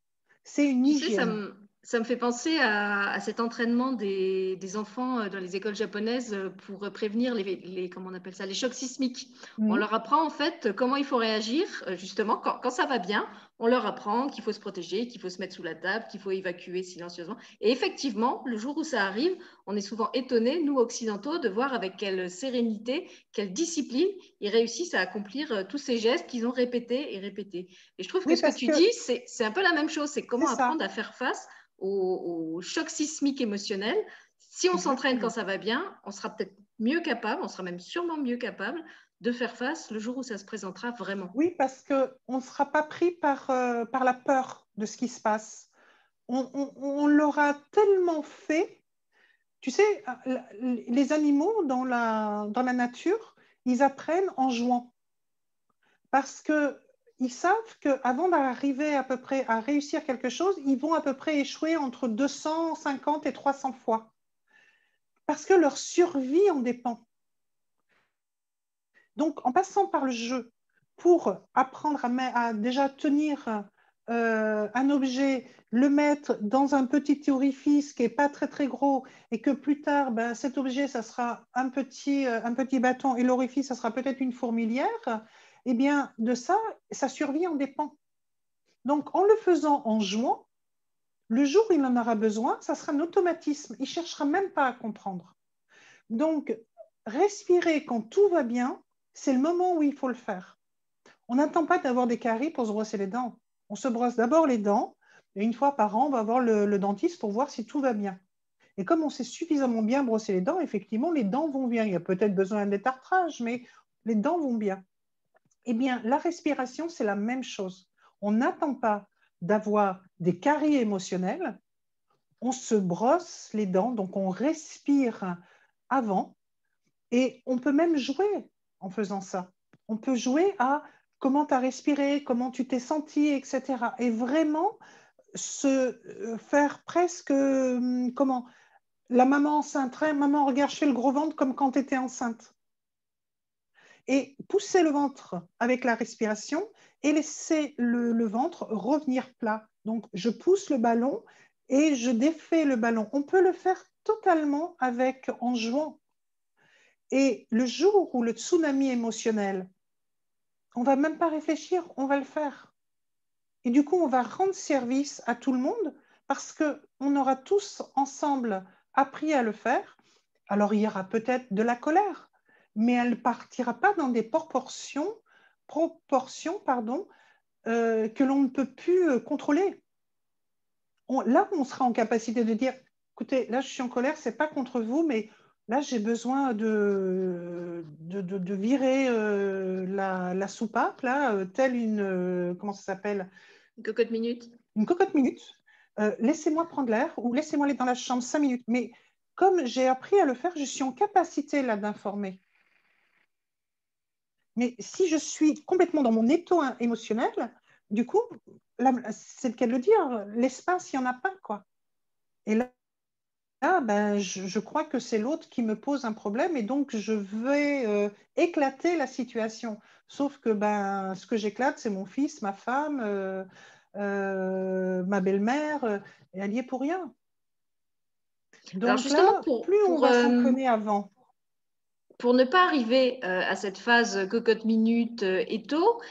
S2: C'est une hygiène
S1: ça me fait penser à, cet entraînement des, enfants euh, dans les écoles japonaises euh, pour prévenir les, comment on appelle ça, les chocs sismiques. On leur apprend en fait comment il faut réagir, euh, justement, quand, ça va bien, on leur apprend qu'il faut se protéger, qu'il faut se mettre sous la table, qu'il faut évacuer silencieusement. Et effectivement, le jour où ça arrive, on est souvent étonné, nous occidentaux, de voir avec quelle sérénité, quelle discipline ils réussissent à accomplir tous ces gestes qu'ils ont répétés et répétés. Et je trouve que ce que tu dis, c'est un peu la même chose, c'est comment apprendre à faire face au, choc sismique émotionnel. Si on s'entraîne quand ça va bien, on sera peut-être mieux capable, on sera même sûrement mieux capable de faire face le jour où ça se présentera vraiment.
S2: Oui, parce qu'on ne sera pas pris par, euh, par la peur de ce qui se passe. On, l'aura tellement fait. Tu sais, euh, les animaux dans la, dans la nature, ils apprennent en jouant. Parce que ils savent qu'avant d'arriver à peu près à réussir quelque chose, ils vont à peu près échouer entre 250 et 300 fois. Parce que leur survie en dépend. Donc, en passant par le jeu pour apprendre à, déjà tenir euh, un objet, le mettre dans un petit orifice qui n'est pas très très gros et que plus tard, ben, cet objet, ça sera un petit, euh, un petit bâton et l'orifice, ça sera peut-être une fourmilière, eh bien, de ça, sa survie en dépend. Donc, en le faisant en jouant, le jour où il en aura besoin, ça sera un automatisme. Il ne cherchera même pas à comprendre. Donc, respirer quand tout va bien, c'est le moment où il faut le faire. On n'attend pas d'avoir des caries pour se brosser les dents. On se brosse d'abord les dents, et une fois par an, on va voir le, dentiste pour voir si tout va bien. Et comme on sait suffisamment bien brosser les dents, effectivement, les dents vont bien. Il y a peut-être besoin d'un détartrage, mais les dents vont bien. Eh bien, la respiration, c'est la même chose. On n'attend pas d'avoir des caries émotionnelles. On se brosse les dents, donc on respire avant. Et on peut même jouer en faisant ça. On peut jouer à comment tu as respiré, comment tu t'es senti, etc. Et vraiment se euh, faire presque, hum, comment La maman enceinte, maman, regarde, je fais le gros ventre comme quand tu étais enceinte et pousser le ventre avec la respiration et laisser le, ventre revenir plat. Donc, je pousse le ballon et je défais le ballon. On peut le faire totalement avec en jouant. Et le jour où le tsunami émotionnel, on va même pas réfléchir, on va le faire. Et du coup, on va rendre service à tout le monde parce qu'on aura tous ensemble appris à le faire. Alors, il y aura peut-être de la colère, mais elle ne partira pas dans des proportions, proportions pardon, euh, que l'on ne peut plus euh, contrôler. là, on sera en capacité de dire, écoutez, là, je suis en colère, ce n'est pas contre vous, mais là, j'ai besoin de, de, virer euh, la, soupape, là, telle une, comment ça s'appelle?
S1: Une cocotte minute.
S2: Une cocotte minute. laissez-moi prendre l'air ou laissez-moi aller dans la chambre cinq minutes. Mais comme j'ai appris à le faire, je suis en capacité là d'informer. Mais si je suis complètement dans mon étau émotionnel, du coup, c'est le cas de le dire, l'espace, il n'y en a pas. quoi. Et là, ben, je, crois que c'est l'autre qui me pose un problème et donc je vais euh, éclater la situation. Sauf que ben, ce que j'éclate, c'est mon fils, ma femme, euh, euh, ma belle-mère, et elle y est pour rien. Donc là, plus on va s'entraîner avant,
S1: pour ne pas arriver à cette phase cocotte minute et tôt,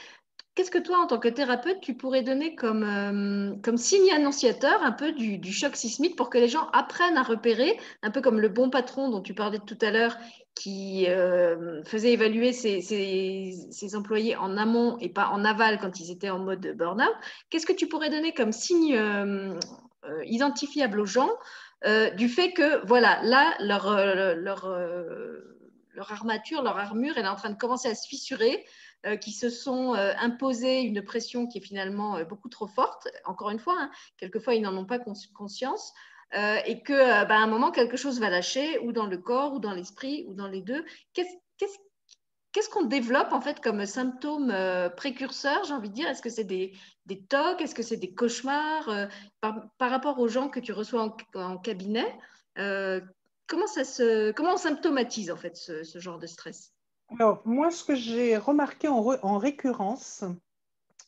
S1: qu'est-ce que toi, en tant que thérapeute, tu pourrais donner comme, euh, signe annonciateur un peu du, choc sismique pour que les gens apprennent à repérer, un peu comme le bon patron dont tu parlais tout à l'heure, qui faisait évaluer ses, employés en amont et pas en aval quand ils étaient en mode burn-out. Qu'est-ce que tu pourrais donner comme signe identifiable aux gens du fait que, voilà, là, leur, leur armature, leur armure, elle est en train de commencer à se fissurer, euh, qui se sont euh, imposés une pression qui est finalement euh, beaucoup trop forte. Encore une fois, hein, quelquefois, ils n'en ont pas conscience. et qu'à bah, un moment, quelque chose va lâcher, ou dans le corps, ou dans l'esprit, ou dans les deux. Qu'est-ce qu'on développe en fait comme symptômes euh, précurseurs, j'ai envie de dire? Est-ce que c'est des, tocs? Est-ce que c'est des cauchemars euh, par, rapport aux gens que tu reçois en, cabinet euh, comment, ça se, comment on symptomatise en fait ce, genre de stress?
S2: Alors, moi, ce que j'ai remarqué en, en récurrence,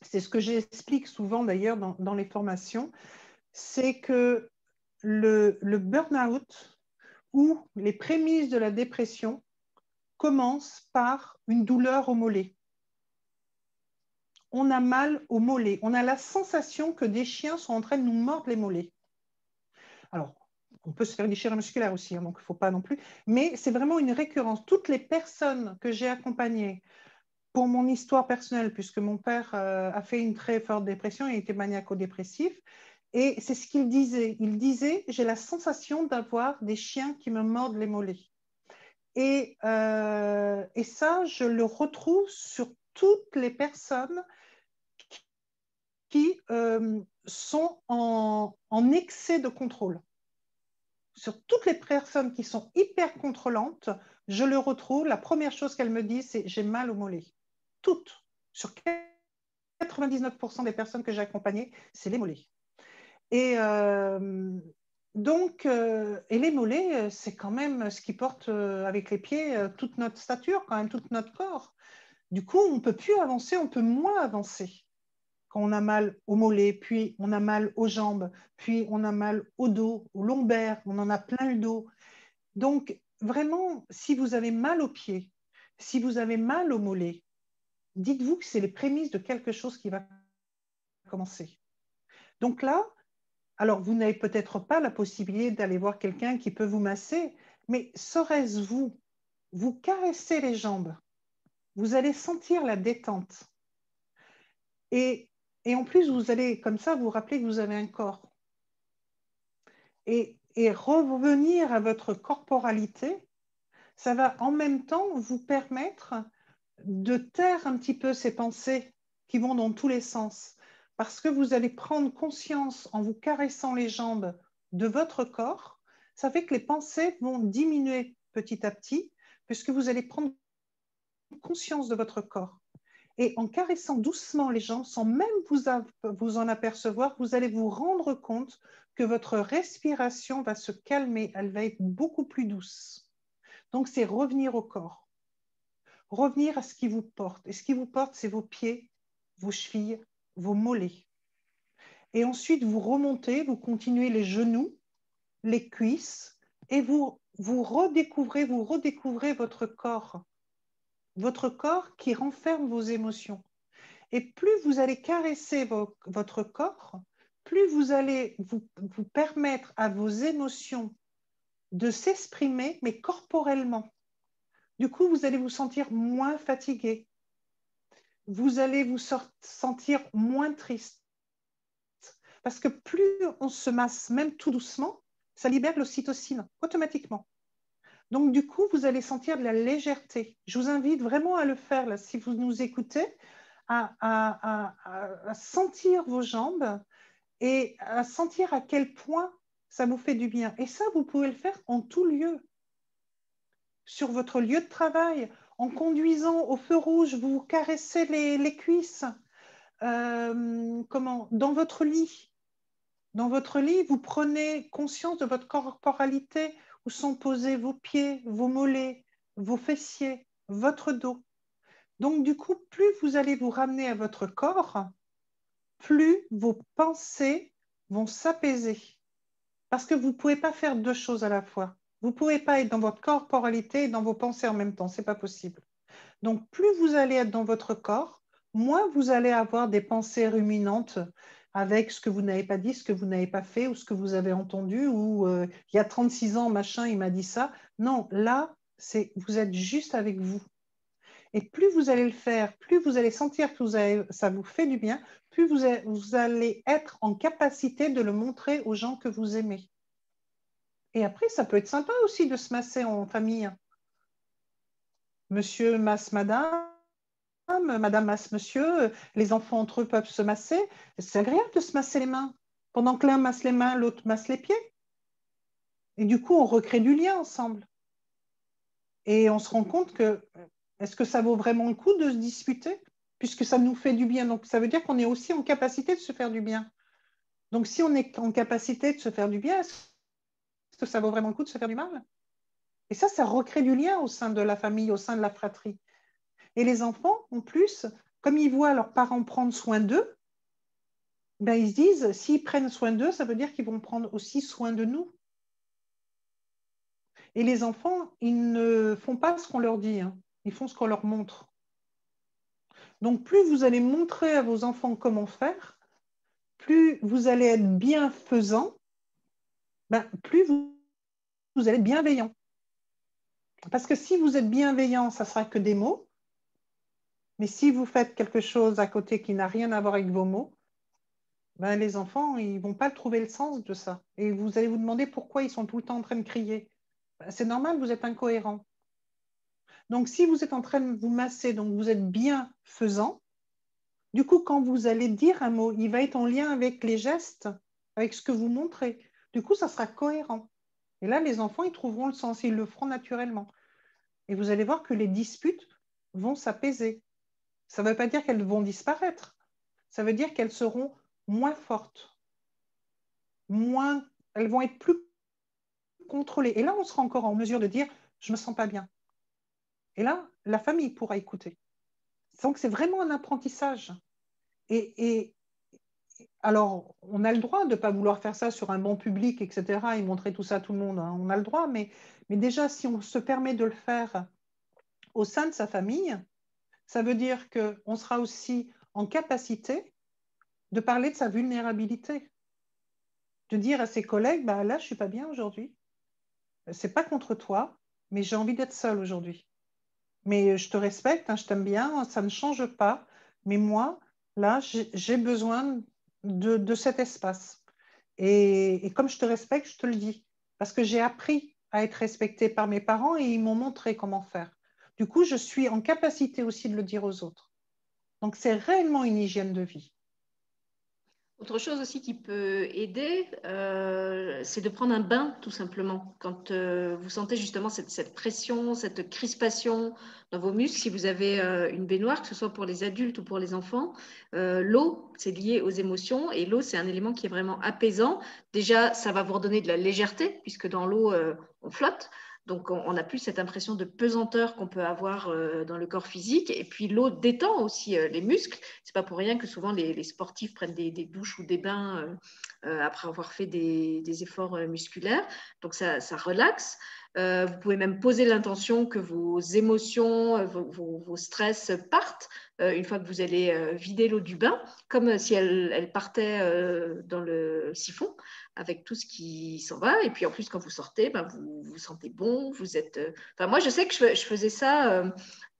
S2: c'est ce que j'explique souvent d'ailleurs dans, les formations, c'est que le, le burn-out ou les prémices de la dépression commence par une douleur au mollet. On a mal au mollet. On a la sensation que des chiens sont en train de nous mordre les mollets. Alors, on peut se faire une déchirure musculaire aussi, hein, donc il ne faut pas non plus. Mais c'est vraiment une récurrence. Toutes les personnes que j'ai accompagnées pour mon histoire personnelle, puisque mon père euh, a fait une très forte dépression, il était maniaco-dépressif, et c'est ce qu'il disait. Il disait, j'ai la sensation d'avoir des chiens qui me mordent les mollets. Euh, et, ça, je le retrouve sur toutes les personnes qui, euh, sont en, excès de contrôle. Sur toutes les personnes qui sont hyper contrôlantes, je le retrouve. La première chose qu'elles me disent, c'est j'ai mal au mollet. Toutes. Sur 99% des personnes que j'ai accompagnées, c'est les mollets. Et, euh, donc, euh, et les mollets, euh, c'est quand même ce qui porte avec les pieds toute notre stature, quand même tout notre corps. Du coup, on ne peut plus avancer, on peut moins avancer. Quand on a mal au mollet, puis on a mal aux jambes, puis on a mal au dos, au lombaire, on en a plein le dos. Donc, vraiment, si vous avez mal aux pieds, si vous avez mal au mollet, dites-vous que c'est les prémices de quelque chose qui va commencer. Donc là, alors, vous n'avez peut-être pas la possibilité d'aller voir quelqu'un qui peut vous masser, mais serait-ce vous Vous caressez les jambes, vous allez sentir la détente. Et, en plus, vous allez comme ça vous rappeler que vous avez un corps. Et, et revenir à votre corporalité, ça va en même temps vous permettre de taire un petit peu ces pensées qui vont dans tous les sens parce que vous allez prendre conscience en vous caressant les jambes de votre corps, ça fait que les pensées vont diminuer petit à petit, puisque vous allez prendre conscience de votre corps. Et en caressant doucement les jambes, sans même vous, vous en apercevoir, vous allez vous rendre compte que votre respiration va se calmer, elle va être beaucoup plus douce. Donc, c'est revenir au corps, revenir à ce qui vous porte. Et ce qui vous porte, c'est vos pieds, vos chevilles, vos mollets. Et ensuite, vous remontez, vous continuez les genoux, les cuisses, et vous, vous redécouvrez, vous redécouvrez votre corps. Votre corps qui renferme vos émotions. Et plus vous allez caresser votre corps, plus vous allez vous, vous permettre à vos émotions de s'exprimer, mais corporellement. Du coup, vous allez vous sentir moins fatigué, vous allez vous sentir moins triste. Parce que plus on se masse, même tout doucement, ça libère l'ocytocine automatiquement. Donc, du coup, vous allez sentir de la légèreté. Je vous invite vraiment à le faire, si vous nous écoutez, à, à, sentir vos jambes et à sentir à quel point ça vous fait du bien. Et ça, vous pouvez le faire en tout lieu. Sur votre lieu de travail, en conduisant au feu rouge, vous caressez les, cuisses. Euh, comment Dans votre lit. Dans votre lit, vous prenez conscience de votre corporalité, où sont posés vos pieds, vos mollets, vos fessiers, votre dos. Donc, du coup, plus vous allez vous ramener à votre corps, plus vos pensées vont s'apaiser. Parce que vous ne pouvez pas faire deux choses à la fois. Vous ne pouvez pas être dans votre corporalité et dans vos pensées en même temps. Ce n'est pas possible. Donc, plus vous allez être dans votre corps, moins vous allez avoir des pensées ruminantes avec ce que vous n'avez pas dit, ce que vous n'avez pas fait ou ce que vous avez entendu ou euh, il y a 36 ans, machin, il m'a dit ça. Non, là, c'est vous êtes juste avec vous. Et plus vous allez le faire, plus vous allez sentir que ça vous fait du bien, plus vous allez être en capacité de le montrer aux gens que vous aimez. Et après, ça peut être sympa aussi de se masser en famille. Monsieur masse madame, madame masse monsieur, les enfants entre eux peuvent se masser. C'est agréable de se masser les mains. Pendant que l'un masse les mains, l'autre masse les pieds. Et du coup, on recrée du lien ensemble. Et on se rend compte que Est-ce que ça vaut vraiment le coup de se disputer? Puisque ça nous fait du bien Donc, ça veut dire qu'on est aussi en capacité de se faire du bien. Donc, si on est en capacité de se faire du bien, est-ce que ça vaut vraiment le coup de se faire du mal? Et ça, ça recrée du lien au sein de la famille, au sein de la fratrie. Et les enfants, en plus, comme ils voient leurs parents prendre soin d'eux, ben, ils se disent, s'ils prennent soin d'eux, ça veut dire qu'ils vont prendre aussi soin de nous. Et les enfants, ils ne font pas ce qu'on leur dit, hein. ils font ce qu'on leur montre. Donc, plus vous allez montrer à vos enfants comment faire, plus vous allez être bienfaisant, ben, plus vous, vous allez être bienveillant. Parce que si vous êtes bienveillant, ça sera que des mots. Mais si vous faites quelque chose à côté qui n'a rien à voir avec vos mots, ben, les enfants, ils ne vont pas trouver le sens de ça. Et vous allez vous demander pourquoi ils sont tout le temps en train de crier. Ben, c'est normal, vous êtes incohérent. Donc, si vous êtes en train de vous masser, donc vous êtes bien faisant, du coup, quand vous allez dire un mot, il va être en lien avec les gestes, avec ce que vous montrez. Du coup, ça sera cohérent. Et là, les enfants, ils trouveront le sens, ils le feront naturellement. Et vous allez voir que les disputes vont s'apaiser. Ça ne veut pas dire qu'elles vont disparaître. Ça veut dire qu'elles seront moins fortes, moins, elles vont être plus contrôlées. Et là, on sera encore en mesure de dire, je ne me sens pas bien. Et là, la famille pourra écouter. Donc, c'est vraiment un apprentissage. Et, alors, on a le droit de ne pas vouloir faire ça sur un banc public, etc., et montrer tout ça à tout le monde. Hein. On a le droit, mais, mais déjà, si on se permet de le faire au sein de sa famille, ça veut dire qu'on sera aussi en capacité de parler de sa vulnérabilité, de dire à ses collègues, bah, là, je ne suis pas bien aujourd'hui. Ce n'est pas contre toi, mais j'ai envie d'être seule aujourd'hui. Mais je te respecte, hein, je t'aime bien, ça ne change pas. Mais moi, là, j'ai besoin de, cet espace. Et, et, comme je te respecte, je te le dis. Parce que j'ai appris à être respectée par mes parents et ils m'ont montré comment faire. Du coup, je suis en capacité aussi de le dire aux autres. Donc, c'est réellement une hygiène de vie.
S1: Autre chose aussi qui peut aider, euh, c'est de prendre un bain tout simplement. Quand euh, vous sentez justement cette, pression, cette crispation dans vos muscles, si vous avez euh, une baignoire, que ce soit pour les adultes ou pour les enfants, l'eau, c'est lié aux émotions et l'eau, c'est un élément qui est vraiment apaisant. Déjà, ça va vous redonner de la légèreté puisque dans l'eau, on flotte. Donc, on n'a plus cette impression de pesanteur qu'on peut avoir euh, dans le corps physique. Et puis, l'eau détend aussi euh, les muscles. C'est pas pour rien que souvent les, sportifs prennent des, douches ou des bains euh, après avoir fait des, efforts musculaires. Donc, ça, relaxe. vous pouvez même poser l'intention que vos émotions, vos, stress partent une fois que vous allez vider l'eau du bain, comme si elle partait dans le siphon avec tout ce qui s'en va. Et puis en plus, quand vous sortez, ben, vous vous sentez bon. Vous êtes. Euh, enfin, moi, je sais que je, faisais ça euh,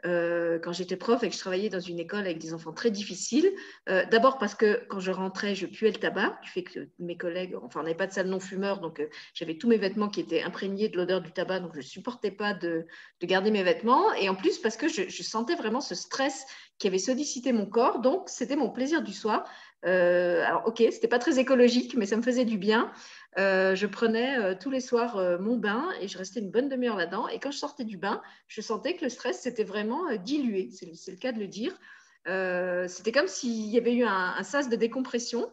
S1: euh, quand j'étais prof et que je travaillais dans une école avec des enfants très difficiles. D'abord parce que quand je rentrais, je puais le tabac, du fait que mes collègues, enfin, on n'avait pas de salle non fumeur, donc j'avais tous mes vêtements qui étaient imprégnés de l'odeur du tabac, donc je ne supportais pas de, de, garder mes vêtements. Et en plus, parce que je sentais vraiment ce stress qui avait sollicité mon corps, donc c'était mon plaisir du soir euh, alors, ok, c'était pas très écologique, mais ça me faisait du bien. Euh, je prenais euh, tous les soirs mon bain et je restais une bonne demi-heure là-dedans. Et quand je sortais du bain, je sentais que le stress s'était vraiment dilué. C'est le cas de le dire. c'était comme s'il y avait eu un, sas de décompression.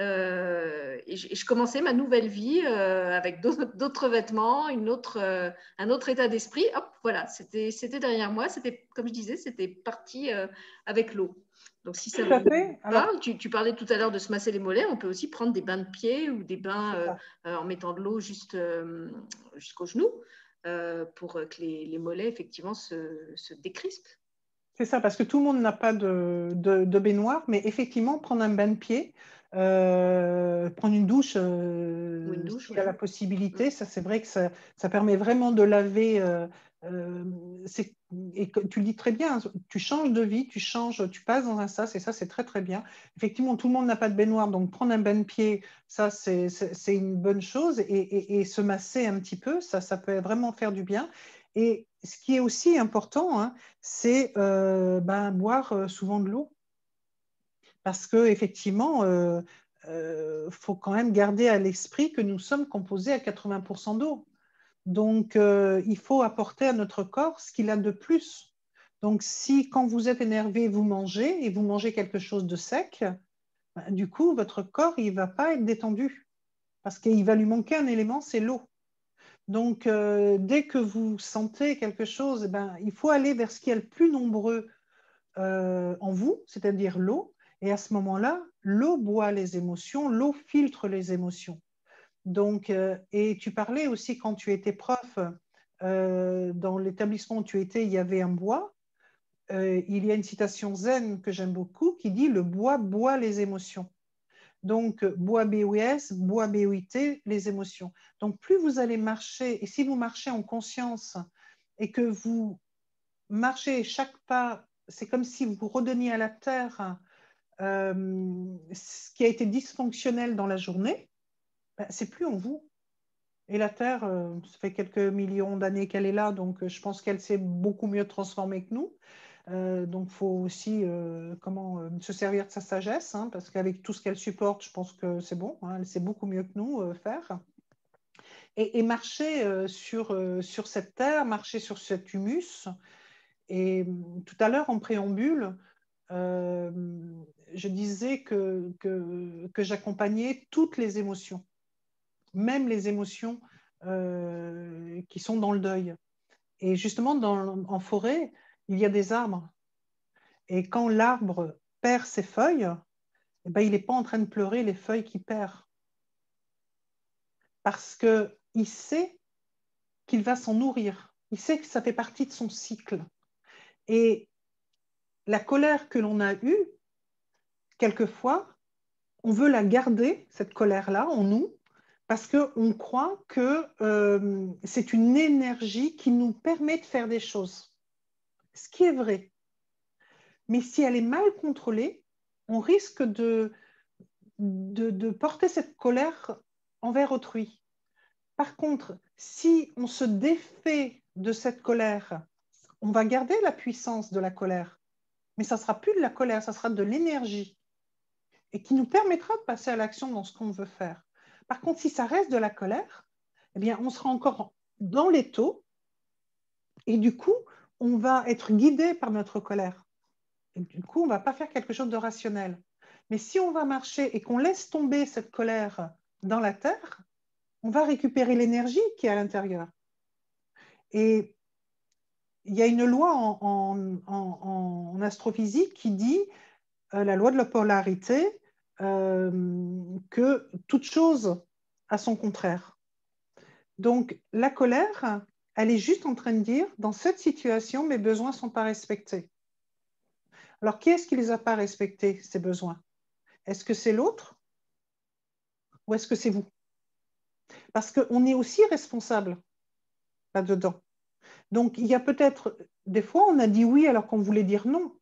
S1: Et je, commençais ma nouvelle vie avec d'autres vêtements, une autre, un autre état d'esprit. Hop, voilà, c'était derrière moi. C'était, comme je disais, c'était parti avec l'eau. Donc, si ça vous parle, tu, parlais tout à l'heure de se masser les mollets, on peut aussi prendre des bains de pied ou des bains euh, euh, en mettant de l'eau juste euh, jusqu'aux genoux pour que les, mollets, effectivement, se, se décrispent.
S2: C'est ça, parce que tout le monde n'a pas de, de, baignoire, mais effectivement, prendre un bain de pied, prendre une douche, une douche y a la possibilité, ça c'est vrai que ça, ça, permet vraiment de laver euh, et tu le dis très bien, tu changes de vie, tu changes, tu passes dans un sas, et ça, c'est très, très bien. Effectivement, tout le monde n'a pas de baignoire, donc prendre un bain de pied, ça, c'est une bonne chose, et, se masser un petit peu, ça, ça peut vraiment faire du bien. Et ce qui est aussi important, hein, c'est euh, ben, boire euh, souvent de l'eau. Parce qu'effectivement, il euh, faut quand même garder à l'esprit que nous sommes composés à 80% d'eau. Donc, euh, il faut apporter à notre corps ce qu'il a de plus. Donc, si quand vous êtes énervé, vous mangez et vous mangez quelque chose de sec, ben, du coup, votre corps, il ne va pas être détendu parce qu'il va lui manquer un élément, c'est l'eau. Donc, euh, dès que vous sentez quelque chose, eh ben, il faut aller vers ce qui est le plus nombreux euh, en vous, c'est-à-dire l'eau. Et à ce moment-là, l'eau boit les émotions, l'eau filtre les émotions. Donc, euh, et tu parlais aussi quand tu étais prof, dans l'établissement où tu étais, il y avait un bois. il y a une citation zen que j'aime beaucoup qui dit Le bois boit les émotions. Donc, bois BOS, bois BOIT, les émotions. Donc, plus vous allez marcher, et si vous marchez en conscience et que vous marchez chaque pas, c'est comme si vous redonniez à la terre euh, ce qui a été dysfonctionnel dans la journée, ben, c'est plus en vous. Et la Terre, euh, ça fait quelques millions d'années qu'elle est là, donc je pense qu'elle s'est beaucoup mieux transformée que nous. Euh, donc, il faut aussi euh, comment, euh, se servir de sa sagesse, hein, parce qu'avec tout ce qu'elle supporte, je pense que c'est bon. Hein, elle sait beaucoup mieux que nous faire. Et, marcher sur, sur cette terre, marcher sur cet humus. Et tout à l'heure, en préambule, je disais que, que j'accompagnais toutes les émotions, même les émotions qui sont dans le deuil. Et justement, en forêt, il y a des arbres. Et quand l'arbre perd ses feuilles, eh ben, il n'est pas en train de pleurer les feuilles qu'il perd. Parce qu'il sait qu'il va s'en nourrir. Il sait que ça fait partie de son cycle. Et la colère que l'on a eue, quelquefois, on veut la garder, cette colère-là, en nous, parce qu'on croit que euh, c'est une énergie qui nous permet de faire des choses ce qui est vrai. Mais si elle est mal contrôlée, on risque de, de, porter cette colère envers autrui. Par contre, si on se défait de cette colère, on va garder la puissance de la colère, mais ça sera plus de la colère, ça sera de l'énergie et qui nous permettra de passer à l'action dans ce qu'on veut faire. Par contre, si ça reste de la colère, eh bien, on sera encore dans les taux et du coup, on va être guidé par notre colère. Et du coup, on ne va pas faire quelque chose de rationnel. Mais si on va marcher et qu'on laisse tomber cette colère dans la terre, on va récupérer l'énergie qui est à l'intérieur. Et il y a une loi en, astrophysique qui dit, euh, la loi de la polarité, que toute chose a son contraire. Donc la colère, elle est juste en train de dire, dans cette situation, mes besoins ne sont pas respectés. Alors, qui est-ce qui ne les a pas respectés, ces besoins? Est-ce que c'est l'autre ou est-ce que c'est vous? Parce qu'on est aussi responsable là-dedans. Donc, il y a peut-être des fois, on a dit oui alors qu'on voulait dire non.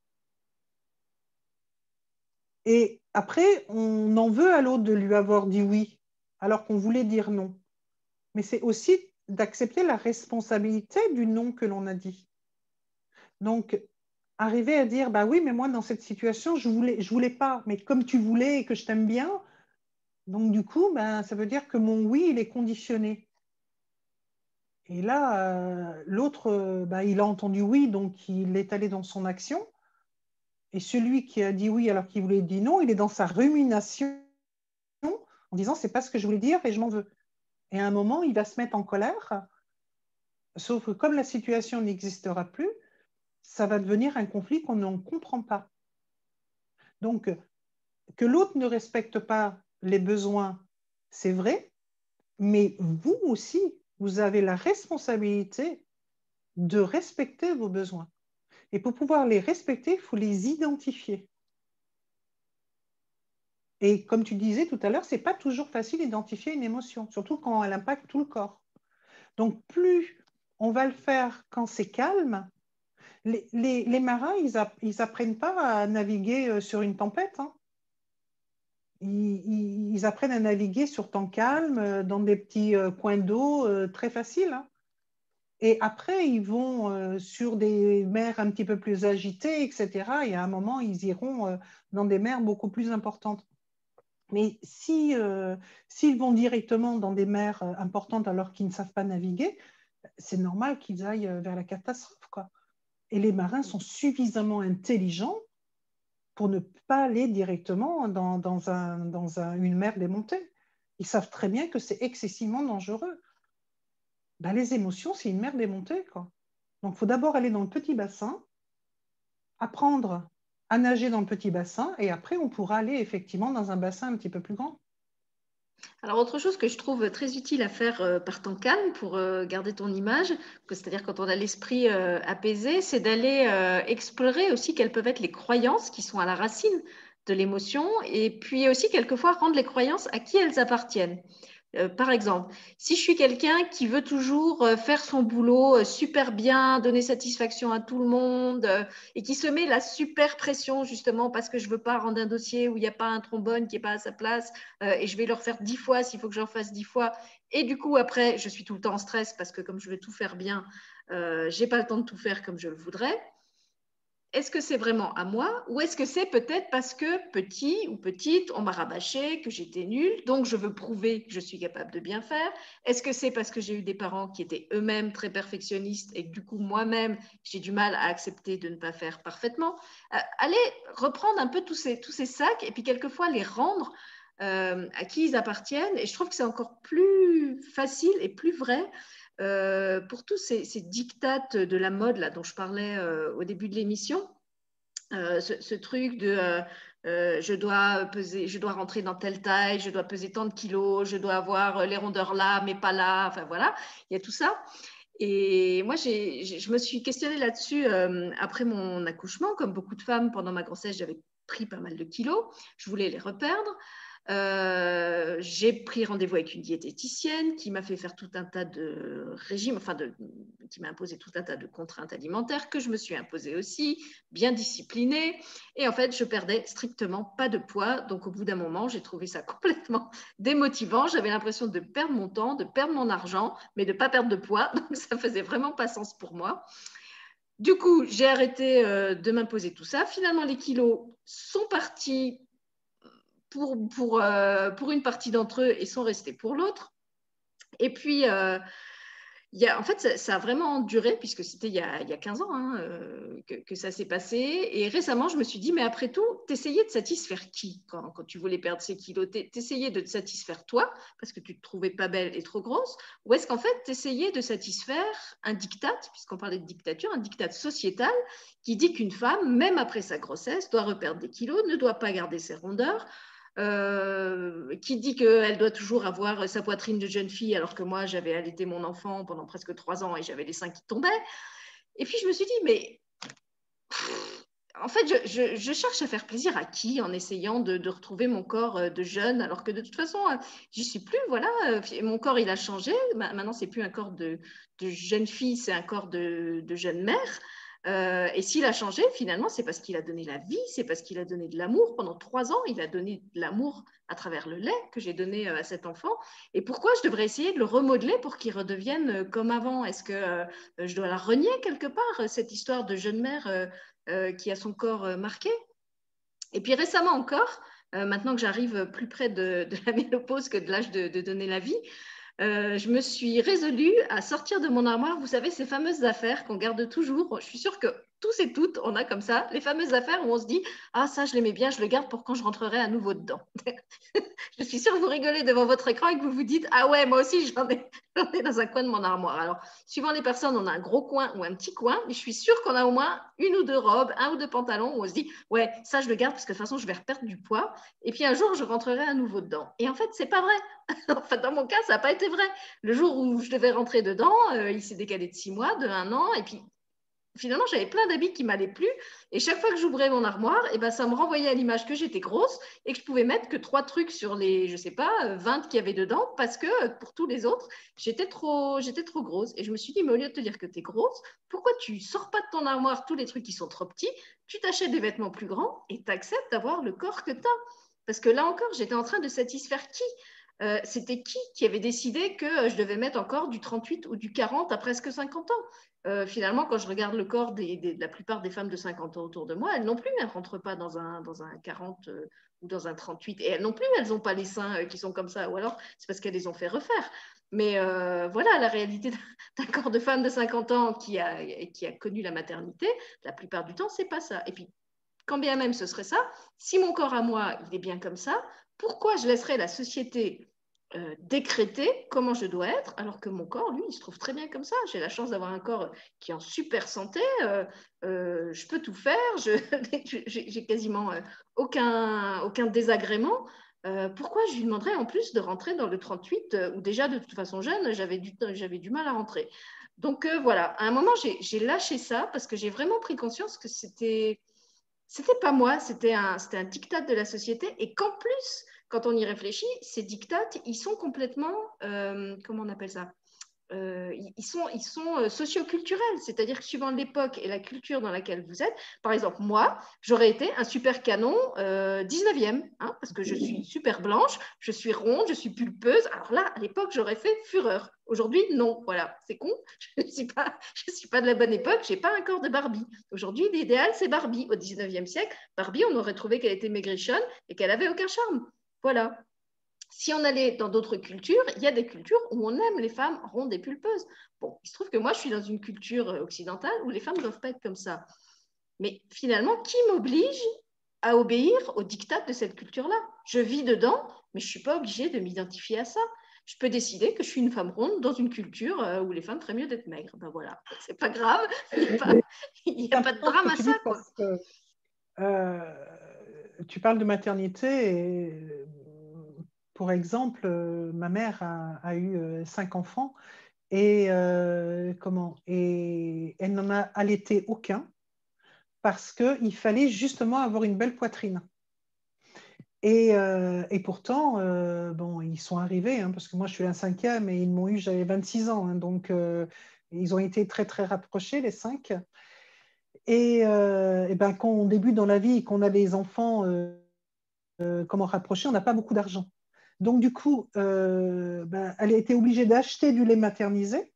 S2: Et après, on en veut à l'autre de lui avoir dit oui alors qu'on voulait dire non. Mais c'est aussi d'accepter la responsabilité du non que l'on a dit. Donc, arriver à dire, bah oui, mais moi, dans cette situation, je voulais, je voulais pas, mais comme tu voulais et que je t'aime bien, donc du coup, ben, ça veut dire que mon oui, il est conditionné. Et là, euh, l'autre, bah, il a entendu oui, donc il est allé dans son action. Et celui qui a dit oui alors qu'il voulait dire non, il est dans sa rumination en disant c'est pas ce que je voulais dire et je m'en veux. Et à un moment, il va se mettre en colère, sauf que comme la situation n'existera plus, ça va devenir un conflit qu'on ne comprend pas. Donc, que l'autre ne respecte pas les besoins, c'est vrai, mais vous aussi, vous avez la responsabilité de respecter vos besoins. Et pour pouvoir les respecter, il faut les identifier. Et comme tu disais tout à l'heure, ce n'est pas toujours facile d'identifier une émotion, surtout quand elle impacte tout le corps. Donc, plus on va le faire quand c'est calme, les, marins, ils n'apprennent pas à naviguer euh, sur une tempête. Hein. Ils, apprennent à naviguer sur temps calme, euh, dans des petits euh, coins d'eau très faciles. Hein. Et après, ils vont sur des mers un petit peu plus agitées, etc. Et à un moment, ils iront dans des mers beaucoup plus importantes. Mais si, euh, s'ils vont directement dans des mers euh, importantes alors qu'ils ne savent pas naviguer, c'est normal qu'ils aillent euh, vers la catastrophe. Quoi. Et les marins sont suffisamment intelligents pour ne pas aller directement dans, une mer démontée. Ils savent très bien que c'est excessivement dangereux. Ben, les émotions, c'est une mer démontée. Quoi. Donc, il faut d'abord aller dans le petit bassin, apprendre à nager dans le petit bassin, et après, on pourra aller effectivement dans un bassin un petit peu plus grand.
S1: Alors, autre chose que je trouve très utile à faire euh, par temps calme pour euh, garder ton image, c'est-à-dire quand on a l'esprit euh, apaisé, c'est d'aller explorer aussi quelles peuvent être les croyances qui sont à la racine de l'émotion et puis aussi quelquefois rendre les croyances à qui elles appartiennent. Euh, par exemple, si je suis quelqu'un qui veut toujours euh, faire son boulot euh, super bien, donner satisfaction à tout le monde et qui se met la super pression justement parce que je ne veux pas rendre un dossier où il n'y a pas un trombone qui n'est pas à sa place et je vais le refaire dix fois s'il faut que j'en fasse dix fois. Et du coup, après, je suis tout le temps en stress parce que comme je veux tout faire bien, je n'ai pas le temps de tout faire comme je le voudrais est-ce que c'est vraiment à moi ou est-ce que c'est peut-être parce que petit ou petite, on m'a rabâché, que j'étais nulle, donc je veux prouver que je suis capable de bien faire. Est-ce que c'est parce que j'ai eu des parents qui étaient eux-mêmes très perfectionnistes et que du coup moi-même j'ai du mal à accepter de ne pas faire parfaitement? Euh, Allez reprendre un peu tous ces, sacs et puis quelquefois les rendre euh, à qui ils appartiennent et je trouve que c'est encore plus facile et plus vrai euh, pour tous ces, ces, dictates de la mode là, dont je parlais euh, au début de l'émission, euh, ce, truc de je, dois peser, je dois rentrer dans telle taille, je dois peser tant de kilos, je dois avoir les rondeurs là, mais pas là, enfin voilà, il y a tout ça. Et moi, je me suis questionnée là-dessus après mon accouchement. Comme beaucoup de femmes, pendant ma grossesse, j'avais pris pas mal de kilos. Je voulais les reperdre. Euh, j'ai pris rendez-vous avec une diététicienne qui m'a fait faire tout un tas de régimes, enfin, qui m'a imposé tout un tas de contraintes alimentaires que je me suis imposée aussi, bien disciplinée. Et en fait, je perdais strictement pas de poids. Donc, au bout d'un moment, j'ai trouvé ça complètement démotivant. J'avais l'impression de perdre mon temps, de perdre mon argent, mais de pas perdre de poids. Donc, ça faisait vraiment pas sens pour moi. Du coup, j'ai arrêté euh, de m'imposer tout ça. Finalement, les kilos sont partis pour, pour, euh, pour une partie d'entre eux et sont restés pour l'autre. Et puis, euh, y a, en fait, ça, a vraiment duré, puisque c'était il, y a, y a 15 ans hein, euh, que, que, ça s'est passé. Et récemment, je me suis dit, mais après tout, t'essayais de satisfaire qui quand, quand, tu voulais perdre ces kilos? T'essayais de te satisfaire toi, parce que tu te trouvais pas belle et trop grosse Ou est-ce qu'en fait, t'essayais de satisfaire un diktat, puisqu'on parlait de dictature, un diktat sociétal qui dit qu'une femme, même après sa grossesse, doit reperdre des kilos, ne doit pas garder ses rondeurs, euh, qui dit qu'elle doit toujours avoir sa poitrine de jeune fille, alors que moi, j'avais allaité mon enfant pendant presque trois ans et j'avais les seins qui tombaient. Et puis, je me suis dit, mais en fait, je, cherche à faire plaisir à qui en essayant de, retrouver mon corps euh, de jeune, alors que de toute façon, euh, j'y suis plus. Voilà, mon corps, il a changé. Maintenant, c'est plus un corps de, jeune fille, c'est un corps de, de jeune mère. Euh, et s'il a changé, finalement, c'est parce qu'il a donné la vie, c'est parce qu'il a donné de l'amour. Pendant trois ans, il a donné de l'amour à travers le lait que j'ai donné euh, à cet enfant. Et pourquoi je devrais essayer de le remodeler pour qu'il redevienne euh, comme avant? Est-ce que je dois la renier quelque part, cette histoire de jeune mère qui a son corps marqué? Et puis récemment encore, maintenant que j'arrive plus près de, la ménopause que de l'âge de donner la vie, euh, je me suis résolue à sortir de mon armoire, vous savez, ces fameuses affaires qu'on garde toujours. Je suis sûre que tous et toutes, on a comme ça les fameuses affaires où on se dit Ah, ça, je l'aimais bien, je le garde pour quand je rentrerai à nouveau dedans. je suis sûre que vous rigolez devant votre écran et que vous vous dites Ah, ouais, moi aussi, j'en ai, ai, dans un coin de mon armoire. Alors, suivant les personnes, on a un gros coin ou un petit coin, mais je suis sûre qu'on a au moins une ou deux robes, un ou deux pantalons où on se dit Ouais, ça, je le garde parce que de toute façon, je vais reperdre du poids. Et puis un jour, je rentrerai à nouveau dedans. Et en fait, c'est pas vrai. enfin, dans mon cas, ça n'a pas été vrai. Le jour où je devais rentrer dedans, euh, il s'est décalé de six mois, de un an, et puis finalement, j'avais plein d'habits qui m'allaient plus. Et chaque fois que j'ouvrais mon armoire, eh ben, ça me renvoyait à l'image que j'étais grosse et que je pouvais mettre que trois trucs sur les, je sais pas, 20 qu'il y avait dedans parce que pour tous les autres, j'étais trop, j'étais trop grosse. Et je me suis dit, mais au lieu de te dire que tu es grosse, pourquoi tu sors pas de ton armoire tous les trucs qui sont trop petits, tu t'achètes des vêtements plus grands et tu acceptes d'avoir le corps que tu as Parce que là encore, j'étais en train de satisfaire qui euh, c'était qui qui avait décidé que je devais mettre encore du 38 ou du 40 à presque 50 ans euh, Finalement, quand je regarde le corps de la plupart des femmes de 50 ans autour de moi, elles non plus, elles ne rentrent pas dans un, dans un 40 euh, ou dans un 38. Et elles non plus, elles n'ont pas les seins qui sont comme ça. Ou alors, c'est parce qu'elles les ont fait refaire. Mais voilà, la réalité d'un corps de femme de 50 ans qui a, qui a connu la maternité, la plupart du temps, c'est pas ça. Et puis, quand bien même ce serait ça, si mon corps à moi, il est bien comme ça, pourquoi je laisserais la société euh, décréter comment je dois être, alors que mon corps, lui, il se trouve très bien comme ça. J'ai la chance d'avoir un corps qui est en super santé, euh, euh, je peux tout faire, j'ai quasiment aucun, aucun désagrément. pourquoi je lui demanderais en plus de rentrer dans le 38, où déjà de toute façon jeune, j'avais du, du mal à rentrer. Donc voilà, à un moment, j'ai lâché ça parce que j'ai vraiment pris conscience que c'était c'était pas moi, c'était un, un diktat de la société et qu'en plus, quand on y réfléchit, ces dictats, ils sont complètement, euh, comment on appelle ça euh, ils sont, ils sont euh, socioculturels, c'est-à-dire que suivant l'époque et la culture dans laquelle vous êtes, par exemple, moi, j'aurais été un super canon 19e, hein, parce que je suis super blanche, je suis ronde, je suis pulpeuse. Alors là, à l'époque, j'aurais fait fureur. Aujourd'hui, non, voilà, c'est con, je ne suis, pas, suis pas de la bonne époque, je n'ai pas un corps de Barbie. Aujourd'hui, l'idéal, c'est Barbie. Au 19e siècle, Barbie, on aurait trouvé qu'elle était maigrichonne et qu'elle avait aucun charme. Voilà. Si on allait dans d'autres cultures, il y a des cultures où on aime les femmes rondes et pulpeuses. Bon, il se trouve que moi, je suis dans une culture euh, occidentale où les femmes ne doivent pas être comme ça. Mais finalement, qui m'oblige à obéir aux dictats de cette culture-là? Je vis dedans, mais je ne suis pas obligée de m'identifier à ça. Je peux décider que je suis une femme ronde dans une culture euh, où les femmes feraient mieux d'être maigres. Ben voilà, c'est pas grave, il n'y a, pas, de drame à ça.
S2: Euh, tu parles de maternité et pour exemple, ma mère a, eu euh, cinq enfants et euh, comment Et elle n'en a allaité aucun parce qu'il fallait justement avoir une belle poitrine. Et, euh, pourtant, bon, ils sont arrivés, hein, parce que moi je suis la cinquième et ils m'ont eu, j'avais 26 ans, hein, donc ils ont été très très rapprochés, les cinq. Et, et ben, quand on débute dans la vie et qu'on a des enfants, comment rapprocher, on n'a pas beaucoup d'argent. Donc, du coup, euh, ben, elle a été obligée d'acheter du lait maternisé